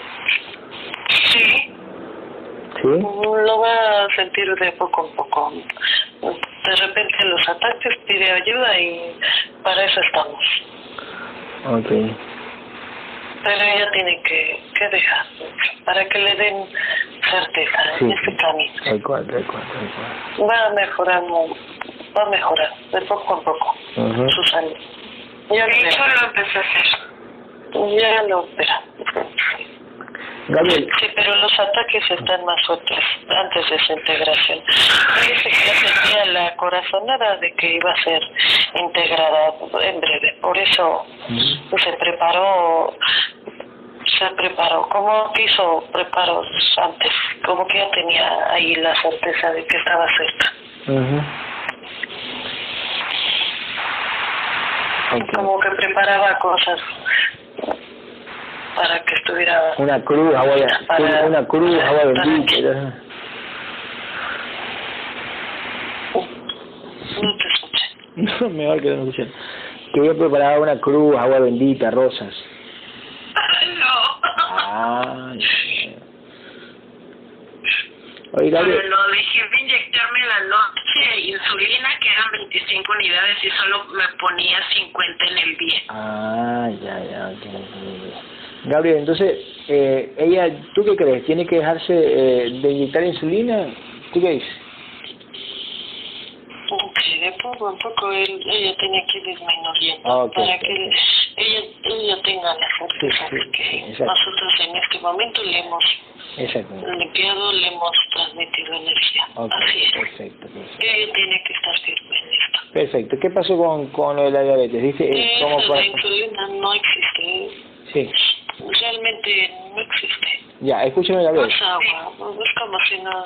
Sí. ¿Sí? Lo va a sentir de poco a poco. De repente los ataques pide ayuda y para eso estamos. Ok. Pero ella tiene que, que dejar para que le den certeza Sí. en ese camino. Tal cual, tal cual. Va a mejorar, mu- va a mejorar de poco a poco Ujú. su salud. Ya De hecho, lo empecé a hacer. ya lo verá. Gabriel, Sí, pero los ataques están más fuertes antes de esa integración. Dice que ya tenía la corazonada de que iba a ser integrada en breve. Por eso se preparó, se preparó. Como que hizo preparos antes, como que ya tenía ahí la certeza de que estaba cerca. Ujú. Como que preparaba cosas para que estuviera Una cruz, agua, Para- una cruz, agua bendita. No te escuché. No, mejor que no escuchen. Que voy a preparar una cruz, agua bendita, rosas. No. Ah, Oye, Gabriel, lo dejé de inyectarme en la noche insulina, que eran 25 unidades, y solo me ponía 50 en el día. Ah, ya, ya, ok. Gabriel, entonces, eh, ella, ¿tú qué crees? ¿Tiene que dejarse eh, de inyectar insulina? ¿Tú qué dices? Sí, de poco a poco él, ella tiene que ir disminuyendo Ah, ok, para ok, que ella, ella tenga la certeza Sí, sí, que nosotros en este momento le hemos limpiado, le hemos transmitido energía. Así es. perfecto, perfecto. Ella tiene que estar firme en esto. Perfecto. ¿Qué pasó con, con la diabetes? ¿Viste? Eh, Eso, ¿Cómo la insulina no existe, Sí. realmente no existe. Ya, escúchame, Gabriel. Es agua, es como si no,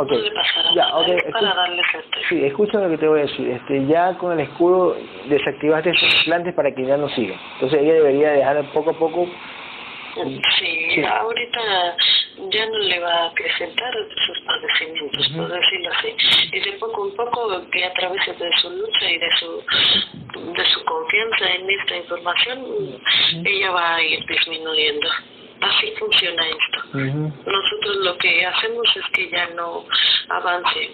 Ok. no le pasara Ya, nada, ok. es para darle. Sí, escucha lo que te voy a decir. Este, ya con el escudo desactivaste esos implantes para que ya no siga. Entonces ella debería dejar poco a poco. Sí, Sí. ahorita ya no le va a acrecentar sus padecimientos, Ujú. por decirlo así. Y de poco en poco, que a través de su lucha y de su de su confianza en esta información, ella va a ir disminuyendo. Así funciona esto. Nosotros lo que hacemos es que ya no avance,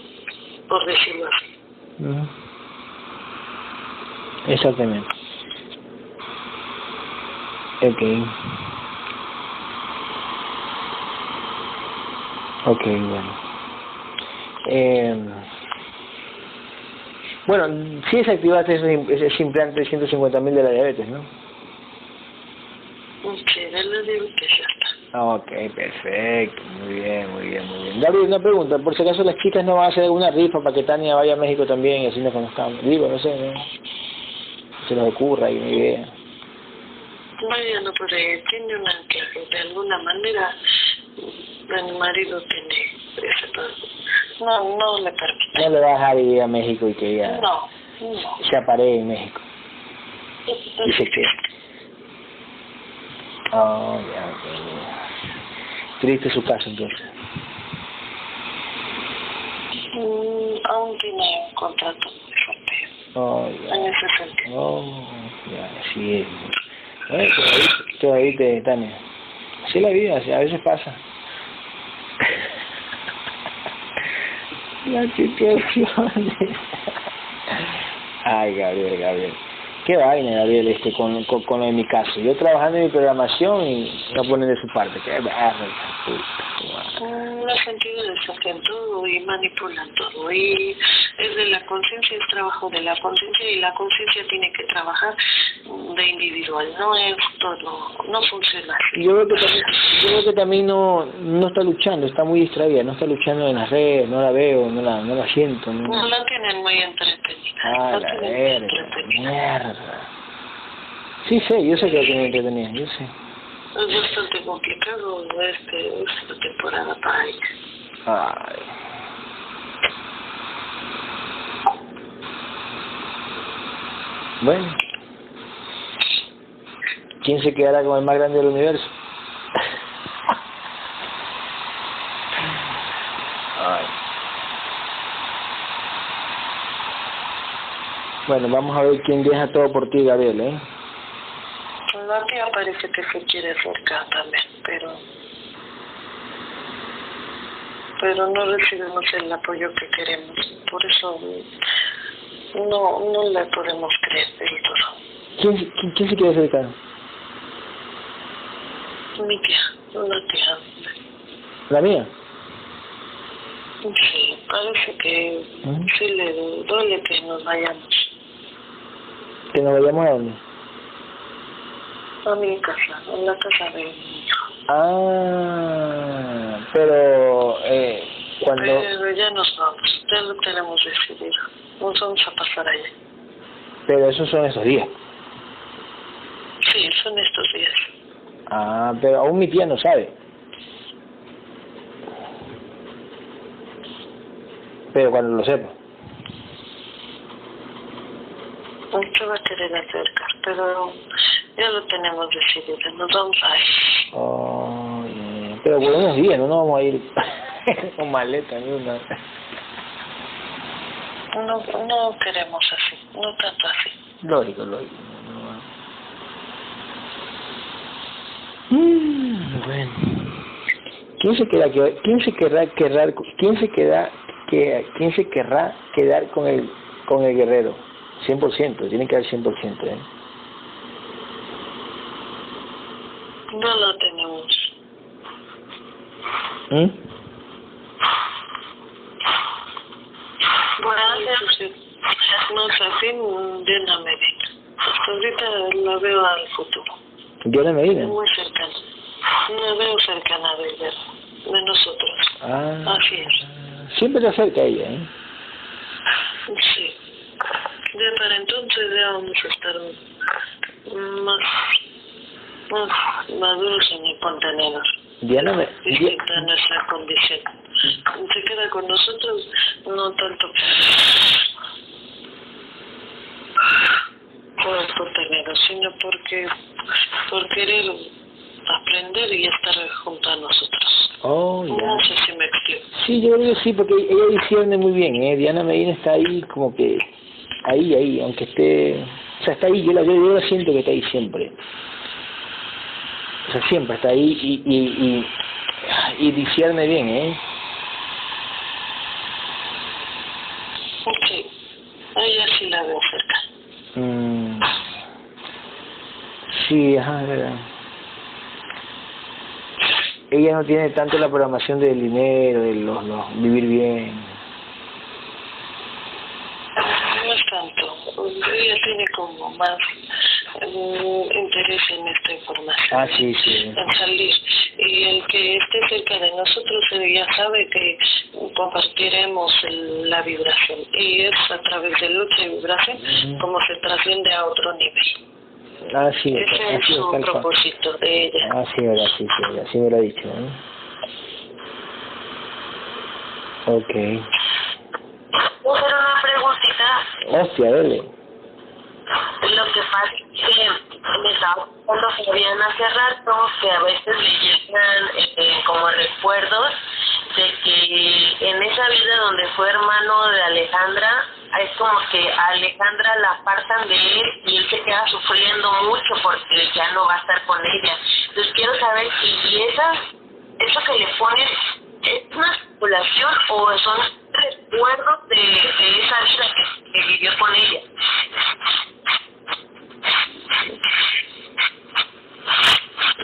por decirlo así. Exactamente. Ok. Ok, bueno. Eh, bueno, sí desactivaste ese, ese implante de 150 mil de la diabetes, ¿no? De la está. Ah, Ok, perfecto, muy bien, muy bien, muy bien. David, una pregunta, por si acaso las chicas no van a hacer alguna rifa para que Tania vaya a México también y así nos conozcamos. Digo, no sé, ¿no? se nos ocurra ahí una idea. Vaya, no, pero tiene una que de alguna manera el marido tiene ese no no le permite No le va a dejar ir a México y que ella no no se aparee en México. Dice que... Oh, ya, ya. Triste su caso entonces. Mm, aún tiene un contrato muy fuerte Oh, en ya. ese sentido Oh, ya, así es. Eh, todavía, te, Tania. Así la vida, así, a veces pasa. La situación. Ay, Gabriel, Gabriel. Qué vaina, Gabriel, este, con, con, con lo de mi caso. Yo trabajando en mi programación y no ponen de su parte. Qué puta, Mm, ha sentido desafian todo y manipulan todo y es de la conciencia es trabajo de la conciencia y la conciencia tiene que trabajar de individual no es todo no funciona así Yo creo que también, yo creo que también no, no está luchando, está muy distraída, no está luchando en las redes, no la veo, no la, no la siento. No. No, la tienen muy entretenida. Ah, la verga, entretenida. mierda. Sí sé, yo sé que entretenida, yo sé. Es bastante complicado este, esta temporada para ella. Ay. Bueno. ¿Quién se quedará con el más grande del universo? Ay. Bueno, vamos a ver quién deja todo por ti, Gabriel, ¿eh? La tía parece que se quiere acercar también, pero pero no recibimos el apoyo que queremos. Por eso no no le podemos creer del todo. ¿Quién, quién, quién se quiere acercar? Mi tía, una tía. ¿La mía? Sí, parece que ¿Mm? sí le duele que nos vayamos ¿Que nos vayamos a dónde? a mi casa, a la casa de mi hijo. Ah, pero eh, cuando... Pero ya nos vamos, ya lo tenemos decidido. Nos vamos a pasar allá. Pero esos son esos días. Sí, son estos días. Ah, pero aún mi tía no sabe. Pero cuando lo sepa. Se va a querer acercar, pero ya lo tenemos decidido. Nos vamos a ir. Oh, yeah. Pero por unos días, no vamos a ir con maleta ni una. No, no queremos así, no tanto así. Lógico, lógico. Mm, bueno. ¿Quién se queda que- quién se querrá quedar quién se queda que quién se querrá quedar con el con el guerrero? 100%, tiene que dar 100%, ¿eh? No lo tenemos. ¿Mm? Bueno, entonces, no sé, así de una medida. Hasta ahorita la veo al futuro. Diana Medina. Muy cercana. La veo cercana de ella, de nosotros. Ah, Así es. siempre se acerca a ella, ¿eh? Sí. Ya para entonces ya vamos a estar más, más maduros en el contenedor. Diana, me, Di- Distinta nuestra condición. Se queda con nosotros, no tanto por el contenedor, sino porque por querer aprender y estar junto a nosotros. Oh, ya. No sé si me explico. Sí, yo creo que sí, porque ella discierne muy bien, ¿eh? Diana Medina está ahí como que, ahí, ahí, aunque esté, o sea, está ahí, yo la, yo, yo la siento que está ahí siempre. O sea, siempre está ahí y, y, y, y discierne bien, ¿eh? Sí, a ella sí la veo cerca. Mm. Sí, ajá, es verdad. Ella no tiene tanto la programación del dinero, de los, los vivir bien. No es tanto. Ella más mm, interés en esta información. Ah, sí, sí. En salir. Y el que esté cerca de nosotros eh, ya sabe que compartiremos el- la vibración. Y es a través de lucha y vibración como se trasciende a otro nivel. Ah, sí, Ese es así es, su cual. propósito de ella. Ah, sí, verdad, sí, sí, verdad, sí me lo ha dicho, ¿eh? Ok. ¿Puedo hacer una preguntita? Hostia, dale. Lo que pasa es que me estaba contando Fabián hace rato que a veces le llegan eh, como recuerdos de que en esa vida donde fue hermano de Alejandra, es como que a Alejandra la apartan de él y él se queda sufriendo mucho porque ya no va a estar con ella. Entonces quiero saber si esa, eso que le ponen es una especulación o son recuerdos de, de esa vida que, que vivió con ella.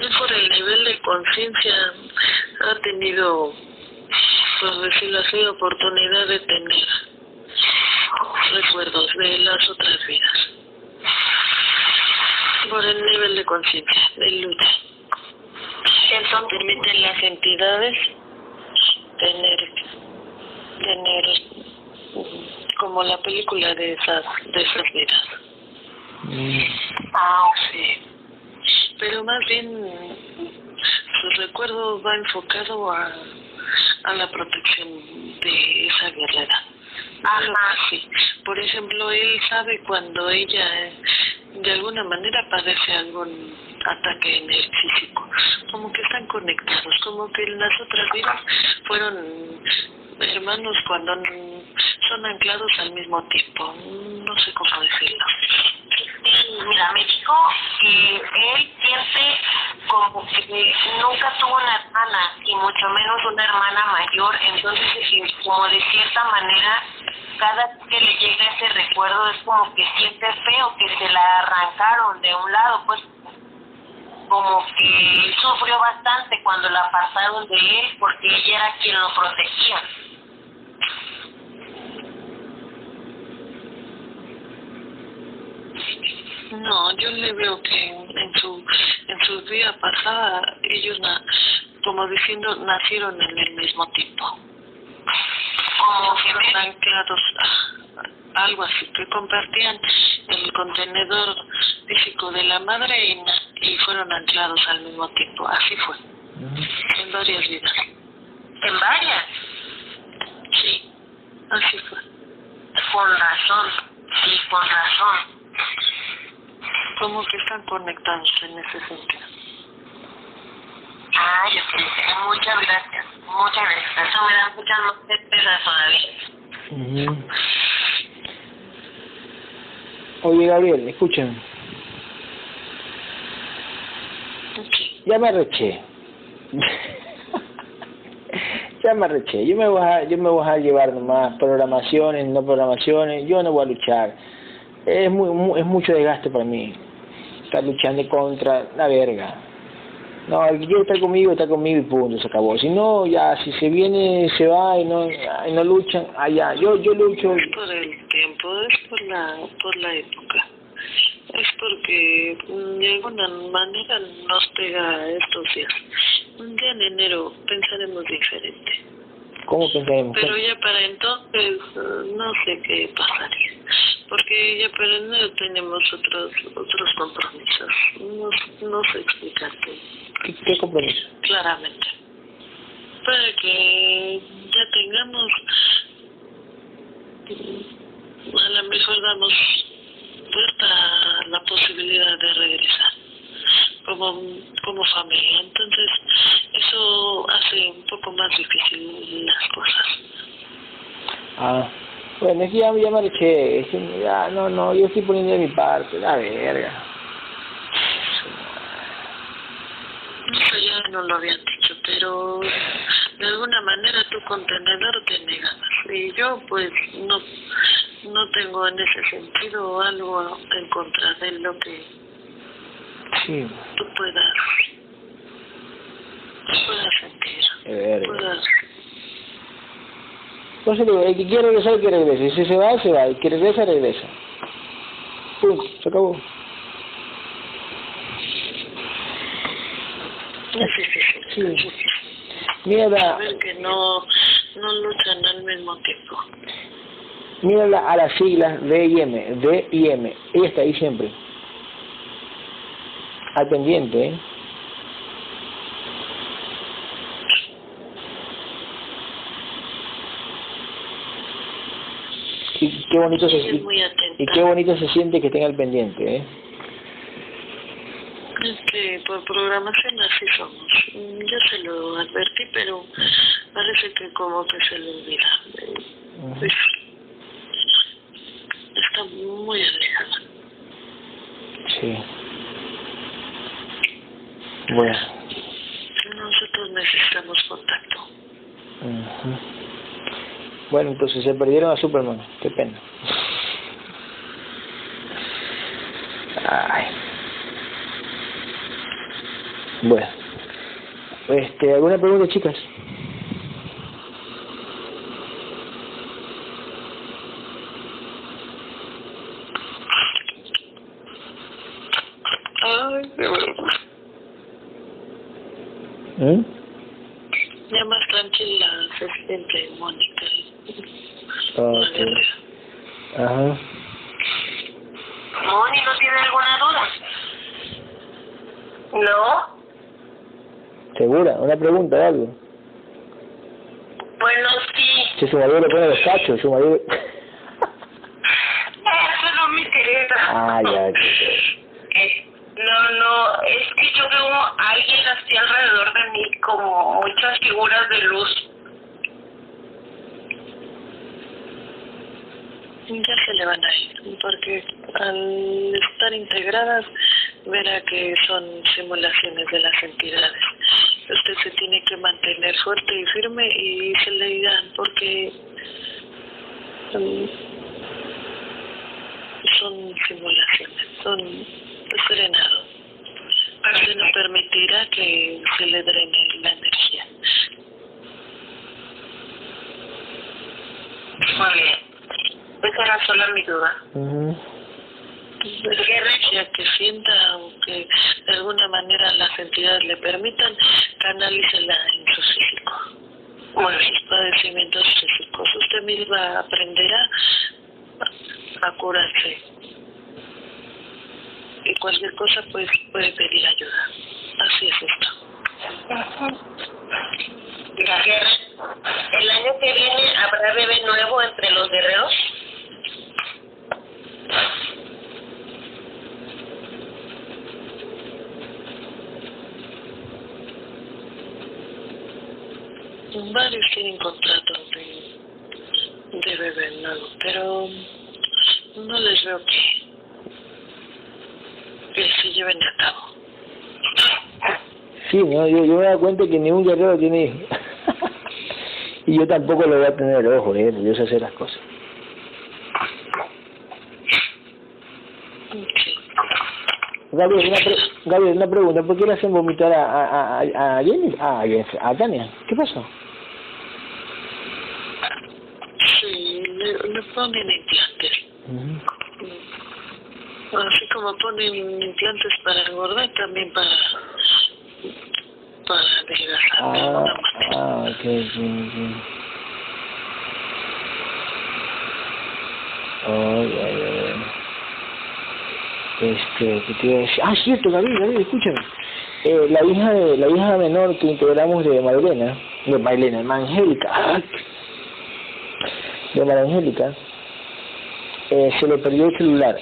Y por el nivel de conciencia ha tenido, por decirlo así, oportunidad de tener recuerdos de las otras vidas. Por el nivel de conciencia, de lucha. Eso permite las entidades tener, tener como la película de esas, de esas vidas. Mm, Ah, sí. Pero más bien su recuerdo va enfocado a, a la protección de esa guerrera. Ajá. Sí. Por ejemplo, él sabe cuando ella de alguna manera padece algún ataque en el físico. Como que están conectados, como que en las otras vidas fueron hermanos cuando son anclados al mismo tiempo. No sé cómo decirlo. mira, me dijo que él siente como que nunca tuvo una hermana y mucho menos una hermana mayor, entonces como de cierta manera cada vez que le llega ese recuerdo es como que siente feo que se la arrancaron de un lado, pues como que sufrió bastante cuando la apartaron de él porque ella era quien lo protegía. No, yo le veo que en su en su vida pasada ellos, na, como diciendo, nacieron en el mismo tiempo. Como que anclados, algo así, que compartían el contenedor físico de la madre y, y fueron anclados al mismo tiempo. Así fue. En varias vidas. ¿En varias? Sí, así fue. Con razón, sí, con razón como que están conectados en ese sentido. Ay, ok, muchas gracias, muchas gracias. Eso me da muchas más certezas todavía. Oye, Gabriel, escúchame. Ya me arreché. ya me arreché. Yo me voy a, yo me voy a llevar nomás programaciones, no programaciones. Yo no voy a luchar. Es muy, es mucho desgaste para mí estar luchando contra la verga. No, el que quiere estar conmigo, está conmigo y punto, se acabó. Si no, ya, si se viene, se va y no, y no luchan, allá. Yo, yo lucho. Es por el tiempo, es por la, por la época. Es porque de alguna manera nos pega estos días. Día en enero pensaremos diferente. ¿Cómo pensaremos? Pero ya para entonces no sé qué pasaría porque ya pero no tenemos otros otros compromisos. No, no sé explicarte. ¿Qué, qué compromiso? Claramente. Para que ya tengamos, a lo mejor damos puerta la posibilidad de regresar como, como familia. Entonces, eso hace un poco más difícil las cosas. Ah. Bueno, es que ya, ya me arreché, ya, no, no, yo estoy poniendo de mi parte, la verga. Eso ya no lo habían dicho, pero de alguna manera tu contenedor tiene ganas. Y yo pues no, no tengo en ese sentido algo en contra de lo que sí. tú puedas, puedas sentir. Puedas entonces digo, el que quiere regresar, que regrese. Si se va, se va. El que regresa, regresa. Punto. Se acabó. Sí. Mira que no, no luchan al mismo tiempo. Mira a las siglas D y M. D y M. Ella está ahí siempre. Al pendiente, ¿eh? y qué bonito se y, qué bonito se siente que tenga el pendiente ¿eh? es que por programación así somos. Yo se lo advertí pero parece que como que se le olvida. Pues, está muy alejada. Sí bueno nosotros necesitamos contacto bueno, entonces se perdieron a Superman. Qué pena. Ay. Bueno. Este, ¿Alguna pregunta, chicas? ahí. Eso no me interesa. Ah, ya. Eh, no, no, es que yo veo alguien así alrededor de mí, como muchas figuras de luz. Ya se le van a ir, porque al estar integradas, verá que son simulaciones de las entidades usted se tiene que mantener fuerte y firme y Muy bien. Esa era solo mi duda. Energía que sienta o que de alguna manera las entidades le permitan, canalícela en su físico. Muy bien. Sus padecimientos físicos. Usted misma aprenderá a curarse. Y cualquier cosa pues puede pedir ayuda. Así es esto. Gracias. ¿El año que viene habrá bebé nuevo entre los guerreros? Varios tienen contratos de, de bebé nuevo, pero no les veo que, que se lleven a cabo. Sí, no, yo, yo me doy cuenta que ningún guerrero tiene hijos. Y yo tampoco lo voy a tener, ojo, eh, yo sé hacer las cosas. Gabriel, una, pre Gabriel, una pregunta, ¿por qué le hacen vomitar a, a, a, a Jenny? Ah, a, Tania, ¿qué pasó? Sí, le, le ponen implantes. Ujú. Así como ponen implantes para engordar, también para para adelgazar de Ah, alguna manera. ah, ok, ok. Oh, ya, ya, ya. Este, ¿qué te iba a decir? Ah, cierto, Gabriel, Gabriel, escúchame. Eh, la hija de la hija menor que integramos de Marilena, de Marilena, de Angélica, ah, de María Angélica, eh, se le perdió el celular.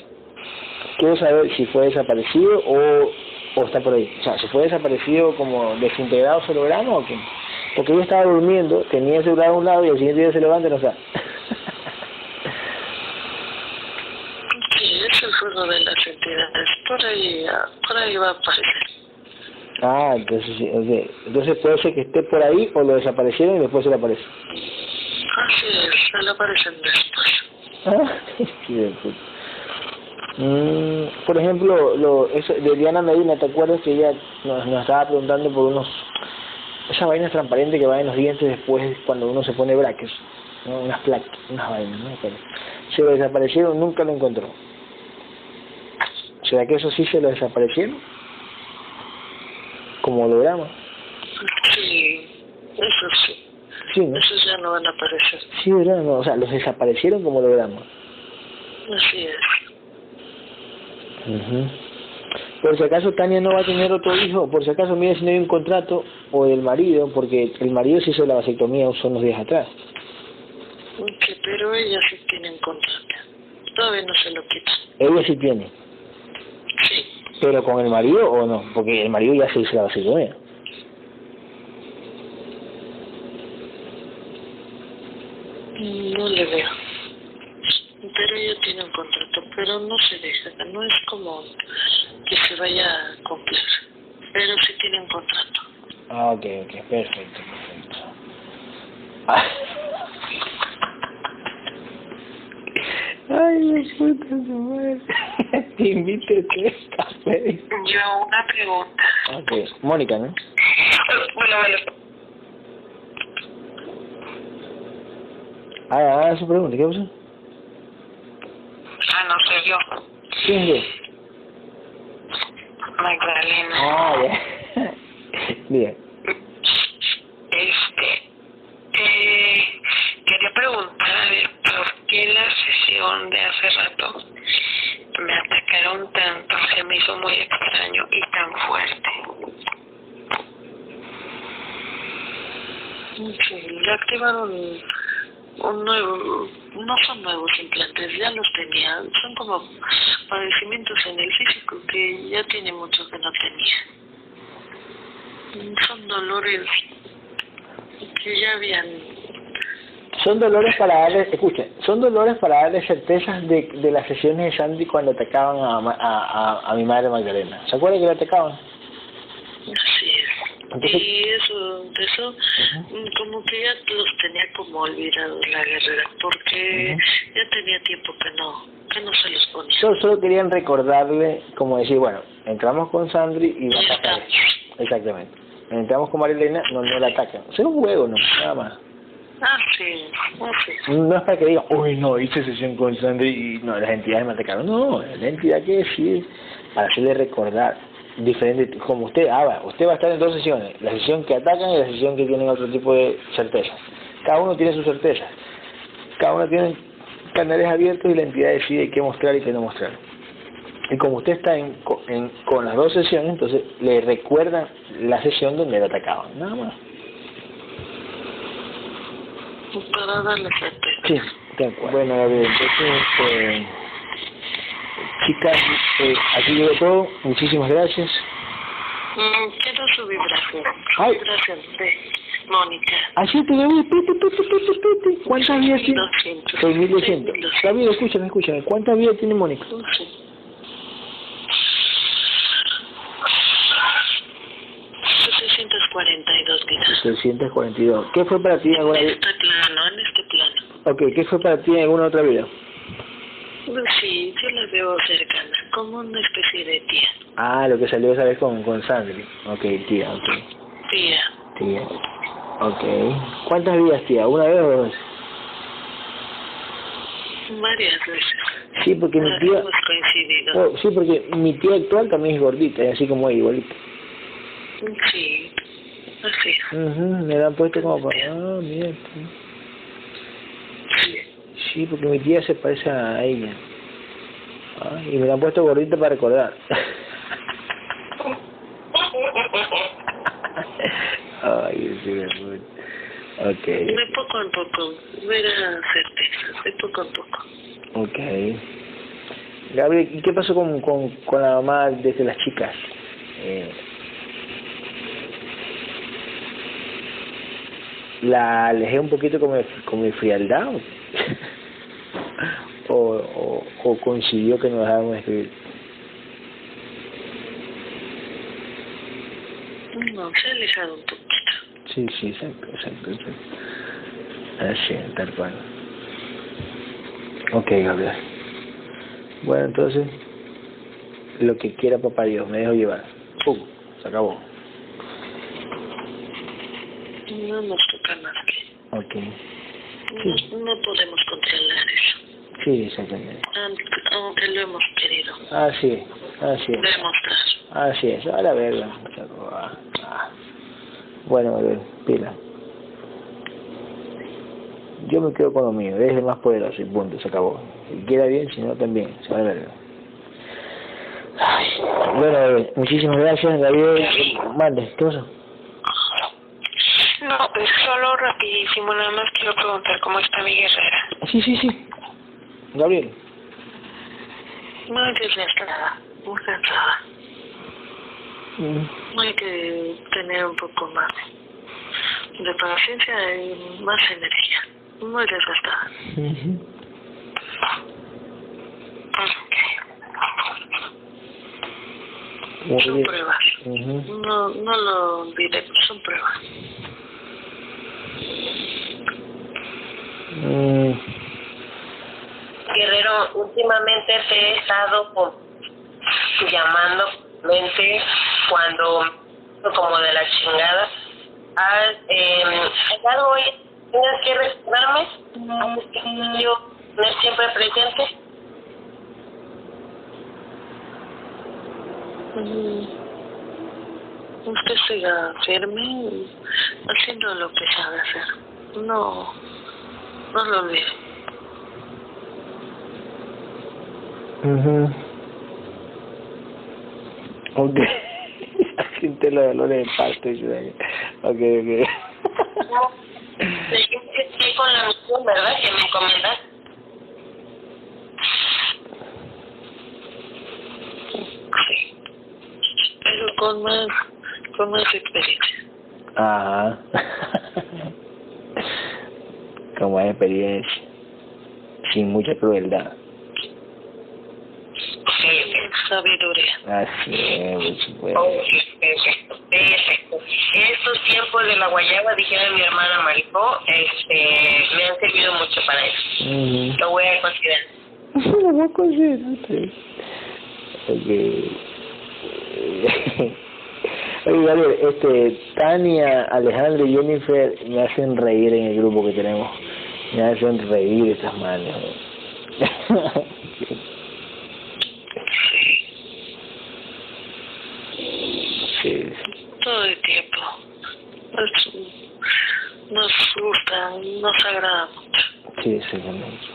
Quiero saber si fue desaparecido o, o está por ahí. O sea, si fue desaparecido como desintegrado se logramos o qué. Porque ella estaba durmiendo, tenía el celular a un lado y al siguiente día se levanta y no está. Sí, es el juego de las entidades. Por ahí, ah, por ahí va a aparecer. ah, entonces sí, ok. Entonces puede ser que esté por ahí o lo desaparecieron y después se le aparece. Así es, se le aparecen después. Ah, qué. Mm, por ejemplo, lo, eso, de Diana Medina, ¿te acuerdas que ella nos, nos estaba preguntando por unos... Esa vaina transparente que va en los dientes después cuando uno se pone brackets, ¿no? unas placas, unas vainas, ¿no? Pero se lo desaparecieron, nunca lo encontró. ¿Será que eso sí se lo desaparecieron? Como holograma. Sí, eso sí. Sí, ¿no? Esos ya no van a aparecer. Sí, ¿verdad? No, o sea, los desaparecieron como holograma. Así es. Por si acaso Tania no va a tener otro hijo, por si acaso mira si no hay un contrato o del marido, porque el marido se hizo la vasectomía son unos días atrás. Sí, pero ella sí tiene un contrato. Todavía no se lo quita. Ella sí tiene, Sí. pero con el marido o no, porque el marido ya se hizo la vasectomía. No le veo. Pero ella tiene un contrato, pero no se deja. No que se vaya a cumplir. Pero sí tiene un contrato. Ah, ok, ok, perfecto, perfecto. Ah. Ay, la puta su madre. Te invito a tres cafés. Yo una pregunta. Ok, Mónica, ¿no? Bueno, bueno. Ah, ah, su pregunta, ¿qué pasó? Ah, no soy yo. ¿Quién es? Magdalena. Ah, ya. Bien. Este, eh, quería preguntar por qué la sesión de hace rato me atacaron tanto, se me hizo muy extraño y tan fuerte. Sí, le activaron un nuevo, no son nuevos implantes, ya los tenía, son como padecimientos en el físico que ya tiene mucho que no tenía. Son dolores que ya habían son dolores para darle, escuchen, son dolores para darle certezas de, de las sesiones de Sandy cuando atacaban a, a, a, a mi madre Magdalena. ¿Se acuerdan que la atacaban? Es. Entonces- y eso, eso, como que ya los tenía como olvidados la guerrera, porque ya tenía tiempo que no, que no se los ponía. Solo, solo querían recordarle, como decir, bueno, entramos con Sandri y va a atacar. estamos. Exactamente. Entramos con Marilena, no, no la atacan. Es un juego, no, nada más. Es, así es. No es para que digan, uy, no, hice sesión con Sandri y no, las entidades me atacaron. No, la entidad que decide para hacerle recordar diferente, como usted, ah, va, usted va a estar en dos sesiones, la sesión que atacan y la sesión que tienen otro tipo de certezas. Cada uno tiene sus certezas. Cada uno tiene canales abiertos y la entidad decide qué mostrar y qué no mostrar. Y como usted está en, co- en- con las dos sesiones, entonces le recuerdan la sesión donde lo atacaban, nada más. Para darle certeza. Sí, de acuerdo. Bueno, Gabriel, entonces, eh, chicas, eh, aquí llegó todo. Muchísimas gracias. Mm, Quiero su vibración, su Ay. vibración de Mónica. Así te pete, pete, pete. ¿Cuántas vidas tiene? 1200. 6200. Gabriel, escúchame, escúchame. ¿Cuántas vidas tiene Mónica? Sí. 742 vidas. 342. ¿Qué fue para ti en alguna En vida? este plano, en este plano. Ok, ¿qué fue para ti en alguna otra vida? Sí, yo la veo cercana, como una especie de tía. Ah, lo que salió esa vez con, con Sandri. Ok, tía, ok. Tía. Tía. Ok. ¿Cuántas vidas, tía? ¿Una vez o dos? Varias veces. Sí, porque mi tía... Hemos coincidido. Oh, sí, porque mi tía actual también es gordita, y así como ella, igualita. Sí, así es. Ujú, me la han puesto como para... Ah, mira. Sí. Porque mi tía se parece a ella. Ah, y me la han puesto gordita para recordar. Ay, sí, me puto. Ok, De poco en poco, verá certezas, de poco en poco. ok. Gabriel, ¿y qué pasó con, con, con la mamá desde las chicas? Eh, ¿La alejé un poquito con mi, con mi frialdad? ¿O, o, o coincidió que nos dejábamos de escribir? No, se ha alejado un poquito. Sí, sí, exacto, exacto, exacto. Así, tal cual. Ok, Gabriel. Bueno, entonces, lo que quiera papá Dios, me dejo llevar. Pum, se acabó. No nos toca más que. Ok. No, no podemos controlar eso, Sí, exactamente. aunque, lo hemos querido Así es, así es. demostrar. Así es, a la verga. Bueno, Gabriel, pila. Yo me quedo con lo mío, es el más poderoso y punto, se acabó. Si queda bien, si no, también, se va a verga. Bueno, Gabriel, muchísimas gracias, Gabriel. Mande, ¿qué pasó? No, pues solo rapidísimo, nada más quiero preguntar cómo está mi guerrera. Sí, sí, sí. Gabriel. Muy desgastada, muy cansada. Mm, Hay que tener un poco más de paciencia y más energía. Muy desgastada. Muy Son pruebas. No, no lo diré, son pruebas. Mm, Guerrero, últimamente te he estado con- llamando mente cuando como de la chingada. Has eh, algo hoy tienes que recordarme, yo tener siempre presente. Mm. Usted siga firme haciendo lo que sabe hacer. No, no lo olvide. Uh -huh. Ok. La gente lo dolores de parto y. Ok, ok. No, con la misión, ¿verdad? Que me encomendas. Pero con más, con más experiencia. Ajá. con más experiencia. Sin mucha crueldad. Sabiduría. Así es, pues. Perfecto, perfecto. Estos tiempos de la guayaba, dijera mi hermana Maricó, este, me han servido mucho para eso. Lo voy a considerar. Lo voy a considerar. Ok. Oye, a ver, este, Tania, Alejandro y Jennifer me hacen reír en el grupo que tenemos. Me hacen reír estas manos. Sí, sí. Todo el tiempo. Es- nos gusta, nos agrada mucho. Sí, exactamente.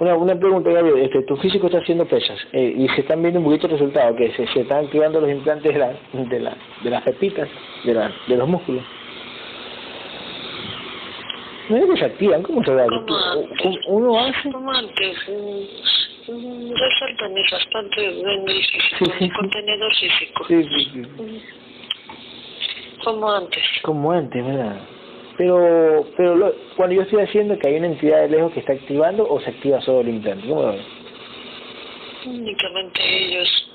Una, una pregunta, Gabriel, este, tu físico está haciendo pesas eh, y se están viendo un poquito resultados, que se, se están activando los implantes de, la, de, la, de las pepitas, de, la, de los músculos. No es que se activan, ¿cómo se. ¿Cómo- Uno hace... Como antes, resaltan en el físico, Sí, sí, contenedor físico. Sí, sí, sí. Como antes. Como antes, ¿verdad? Pero, pero lo- cuando yo estoy haciendo que hay una entidad de lejos que está activando o se activa solo el implante, ¿cómo lo ves? Únicamente ellos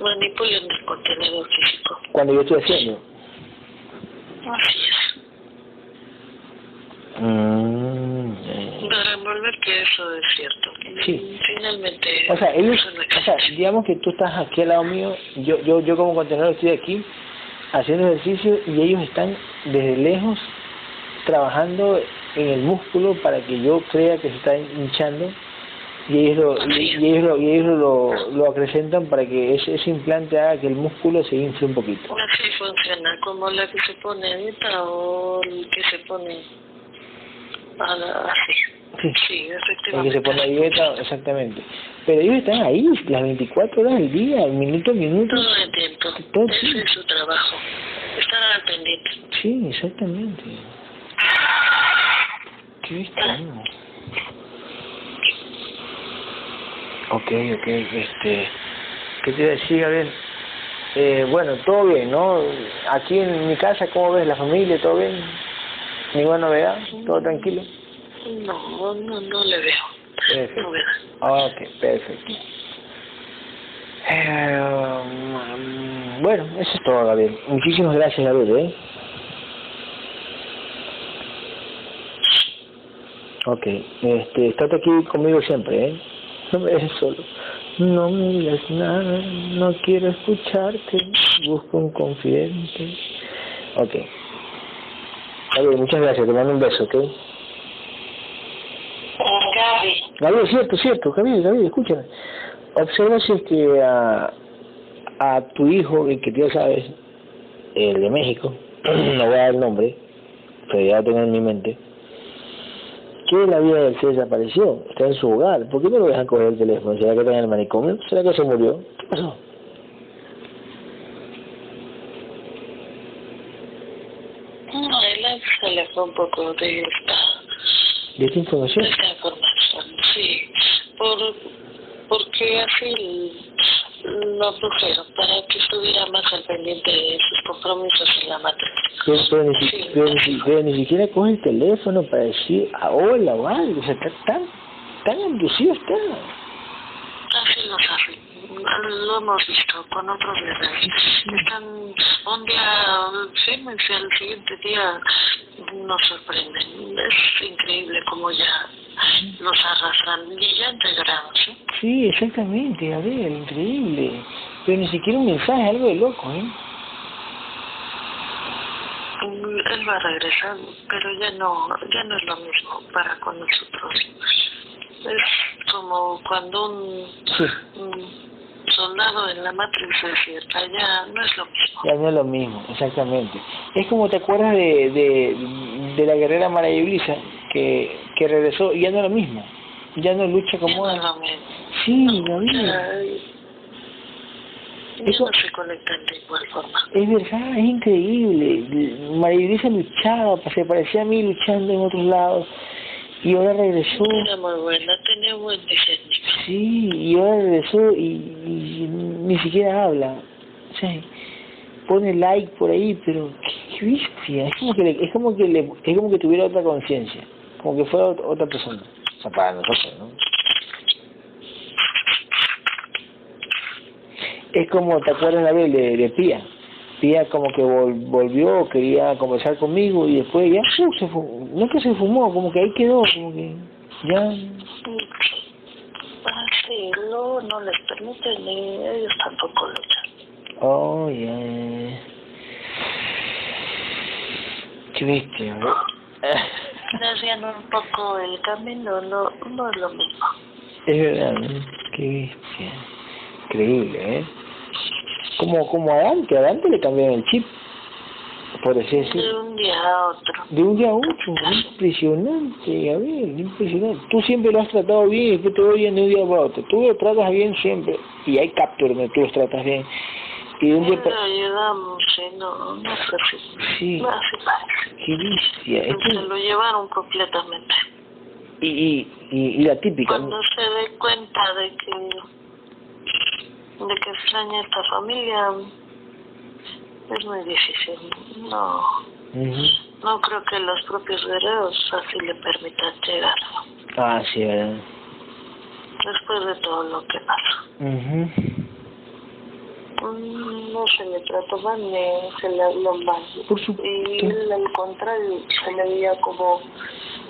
manipulan el contenedor físico. Cuando yo estoy haciendo. Así es. Mm, eh. Para envolver que eso es cierto. Sí. Finalmente, O sea, ellos, no o sea, digamos que tú estás aquí al lado mío, yo, yo, yo como contenedor estoy aquí haciendo ejercicio y ellos están desde lejos trabajando en el músculo para que yo crea que se está hinchando y ellos lo, y, y ellos lo, y ellos lo, lo acrecentan para que ese, ese implante haga que el músculo se infle un poquito. Así funciona, como la que se pone ahorita o el que se pone a la, así. Sí. Sí, El efectivamente. que se pone a dieta, exactamente. Pero ellos están ahí las 24 horas del día, minuto a minuto. Todo el tiempo. Todo el Ese es su trabajo. Estar al pendiente. Sí, exactamente. Qué extraño. Ok, ok, este... ¿Qué te iba a decir, Gabriel? Eh, bueno, todo bien, ¿no? Aquí en mi casa, ¿cómo ves la familia? ¿Todo bien? ¿Ninguna novedad? ¿Todo tranquilo? No, no, no le veo. Perfecto. Novedad. Ok, perfecto. Eh, um, bueno, eso es todo, Gabriel. Muchísimas gracias, Gabriel, ¿eh? Ok, este, estate aquí conmigo siempre, ¿eh? No me dejes solo. No me digas nada, no quiero escucharte. Busco un confidente. Ok. Gabriel, muchas gracias, te mando un beso, ¿ok? Gaby, Gabriel, cierto, cierto, Gabriel, Gabriel, escúchame. Observa si es que a, a tu hijo, el que tú ya sabes, el de México, no voy a dar el nombre, pero ya lo tengo en mi mente, que la vida del se desapareció, está en su hogar. ¿Por qué no lo dejan coger el teléfono? ¿Será que está en el manicomio? ¿Será que se murió? ¿Qué pasó? No, él se le fue un poco de esta, ¿De esta de información? esta información, sí. Por, porque así lo abdujeron para que estuviera más al pendiente de sus compromisos en la matriz. Pero, pero ni, pero ni pero ni siquiera coge el teléfono para decir a hola o algo. O sea, está tan, tan inducido está. Así los hacen. Lo hemos visto con otros bebés. Están un día firmes y al siguiente día nos sorprenden. Es increíble cómo ya los arrastran y ya integrados. ¿sí? Sí, exactamente, Gabriel, increíble. Pero ni siquiera un mensaje, algo de loco, ¿eh? Él va a regresar, pero ya no, ya no es lo mismo para con nosotros. Es como cuando un, Sí, un soldado en la matriz desierta, ya no es lo mismo. ya no es lo mismo, exactamente. Es como te acuerdas de, de, de la guerrera María Iblisa, que, que regresó y ya no es lo mismo. Ya no lucha Ya como no lo. Sí, Gabriel. Ya, Eso- no se conectan de igual forma. Es verdad, es increíble. María Iblisa luchaba, se parecía a mí luchando en otros lados. Y ahora regresó. Era muy buena, tenía buen diseño. Sí, y ahora regresó y, y ni siquiera habla. sea, pone like por ahí, pero qué bestia, es como que, le- es como que, le, es como que tuviera otra conciencia, como que fuera ot- otra persona, o sea, para nosotros, ¿no? Es como, ¿te acuerdas la vez de, de Pía? Pía como que vol- volvió, quería conversar conmigo y después ya, ¡uh! se fumó, no es que se fumó, como que ahí quedó, como que ya, Ah, sí, no, no les permite ni ellos tampoco luchan. oh, ya, qué bestia, ¿no? Desvían un poco el camino, no, no es lo mismo. Es verdad, ¿no? Qué bestia. Increíble, ¿eh? Como, como a Dante, a Dante le cambiaron el chip, por así De decirlo. un día a otro. De un día a otro, impresionante, Gabriel, impresionante. Tú siempre lo has tratado bien y después te voy bien de un día para otro. Tú lo tratas bien siempre y hay capture donde tú los tratas bien. Y de un día para... ayudamos, sí, no, no sé si... Sí, No, así parece. qué bestia. Es Se lo llevaron completamente. y, y, y, y la típica. Cuando se dé cuenta de que de que extraña esta familia es muy difícil no no creo que los propios guerreros así le permitan llegar Ah, sí, ¿verdad? después de todo lo que pasa. Mm, no se le trató mal ni se le habló mal Por supuesto. y él, al contrario se le veía como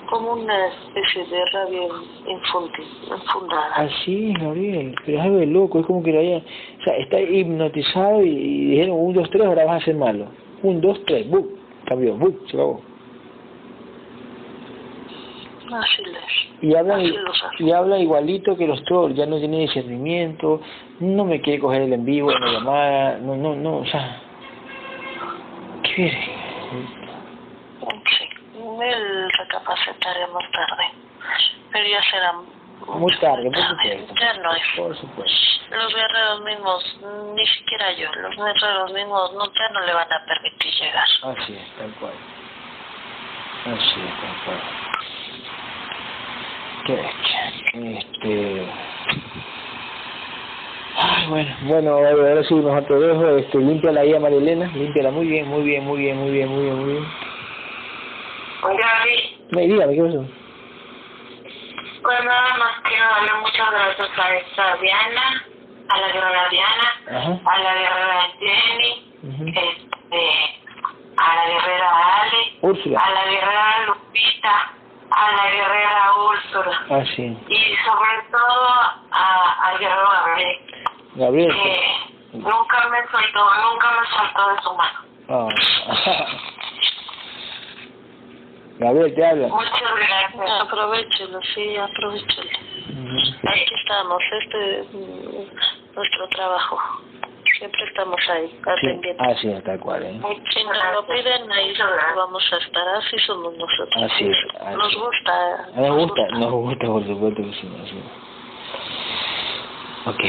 como una especie de rabia infundada Así es, Gabriel, pero es algo de loco, es como que lo haya, o sea, está hipnotizado y, y dijeron, un, dos, tres, ahora vas a ser malo. Un, dos, tres, ¡bum! Cambió, ¡bum! Se acabó. así les Y hablan, Así y habla igualito que los trolls, ya no tiene discernimiento, no me quiere coger el en vivo, la llamada, no, no, no, o sea, ¿qué quiere? Más tarde, pero ya será Muy tarde, por supuesto. Ya no es. Por supuesto. Los guerreros mismos, ni siquiera yo, los guerreros mismos no, ya no le van a permitir llegar. Así es, tal cual. Así es, tal cual. Qué. Este... Ay, bueno, bueno, ahora sí, mejor te dejo, este, límpiala ahí a María Elena, límpiala muy bien, muy bien, muy bien, muy bien, muy bien, muy bien. Gaby, Me, dígame, ¿qué pasó? pues nada más quiero darle muchas gracias a esta Diana, a la guerrera Diana, Ajá. a la guerrera Jenny, ujú. este, a la guerrera Ale, Úrsula. a la guerrera Lupita, a la guerrera Úrsula Ah, sí. y sobre todo a, al guerrero Gabriel, Gabriel. que nunca me soltó, nunca me soltó de su mano. Ah. Gabriel, te habla. Muchas gracias. Aprovechelo, sí, aprovechelo. Ujú. Aquí estamos, este es mm, nuestro trabajo. Siempre estamos ahí, Sí, atendiendo. así es, tal cual, ¿eh? Si nos lo piden, ahí vamos a estar. Así somos nosotros. Así es, así Nos gusta. Nos gusta, nos gusta, por supuesto que sí, así. Ok.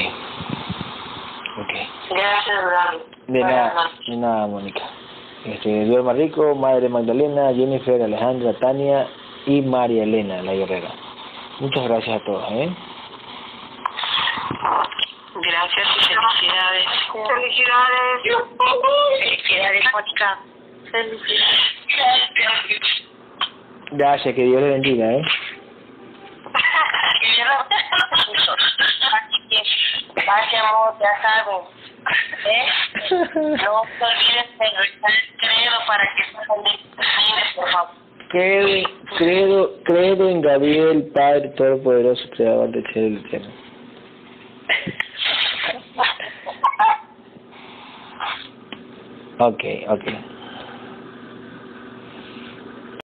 Ok. Gracias, Gaby. De nada, de nada, Mónica. Este, Duerma Rico, Madre Magdalena, Jennifer, Alejandra, Tania y María Elena, la guerrera. Muchas gracias a todos, ¿eh? Gracias y felicidades. Felicidades. Felicidades, Mónica. Felicidades. Gracias, que Dios le bendiga, ¿eh? Vayamos, ya saben. No se olviden de rezar el credo para que felices, por favor. Credo, credo, credo en Gabriel, Padre Todopoderoso, Creador del cielo y tierra. Ok, ok.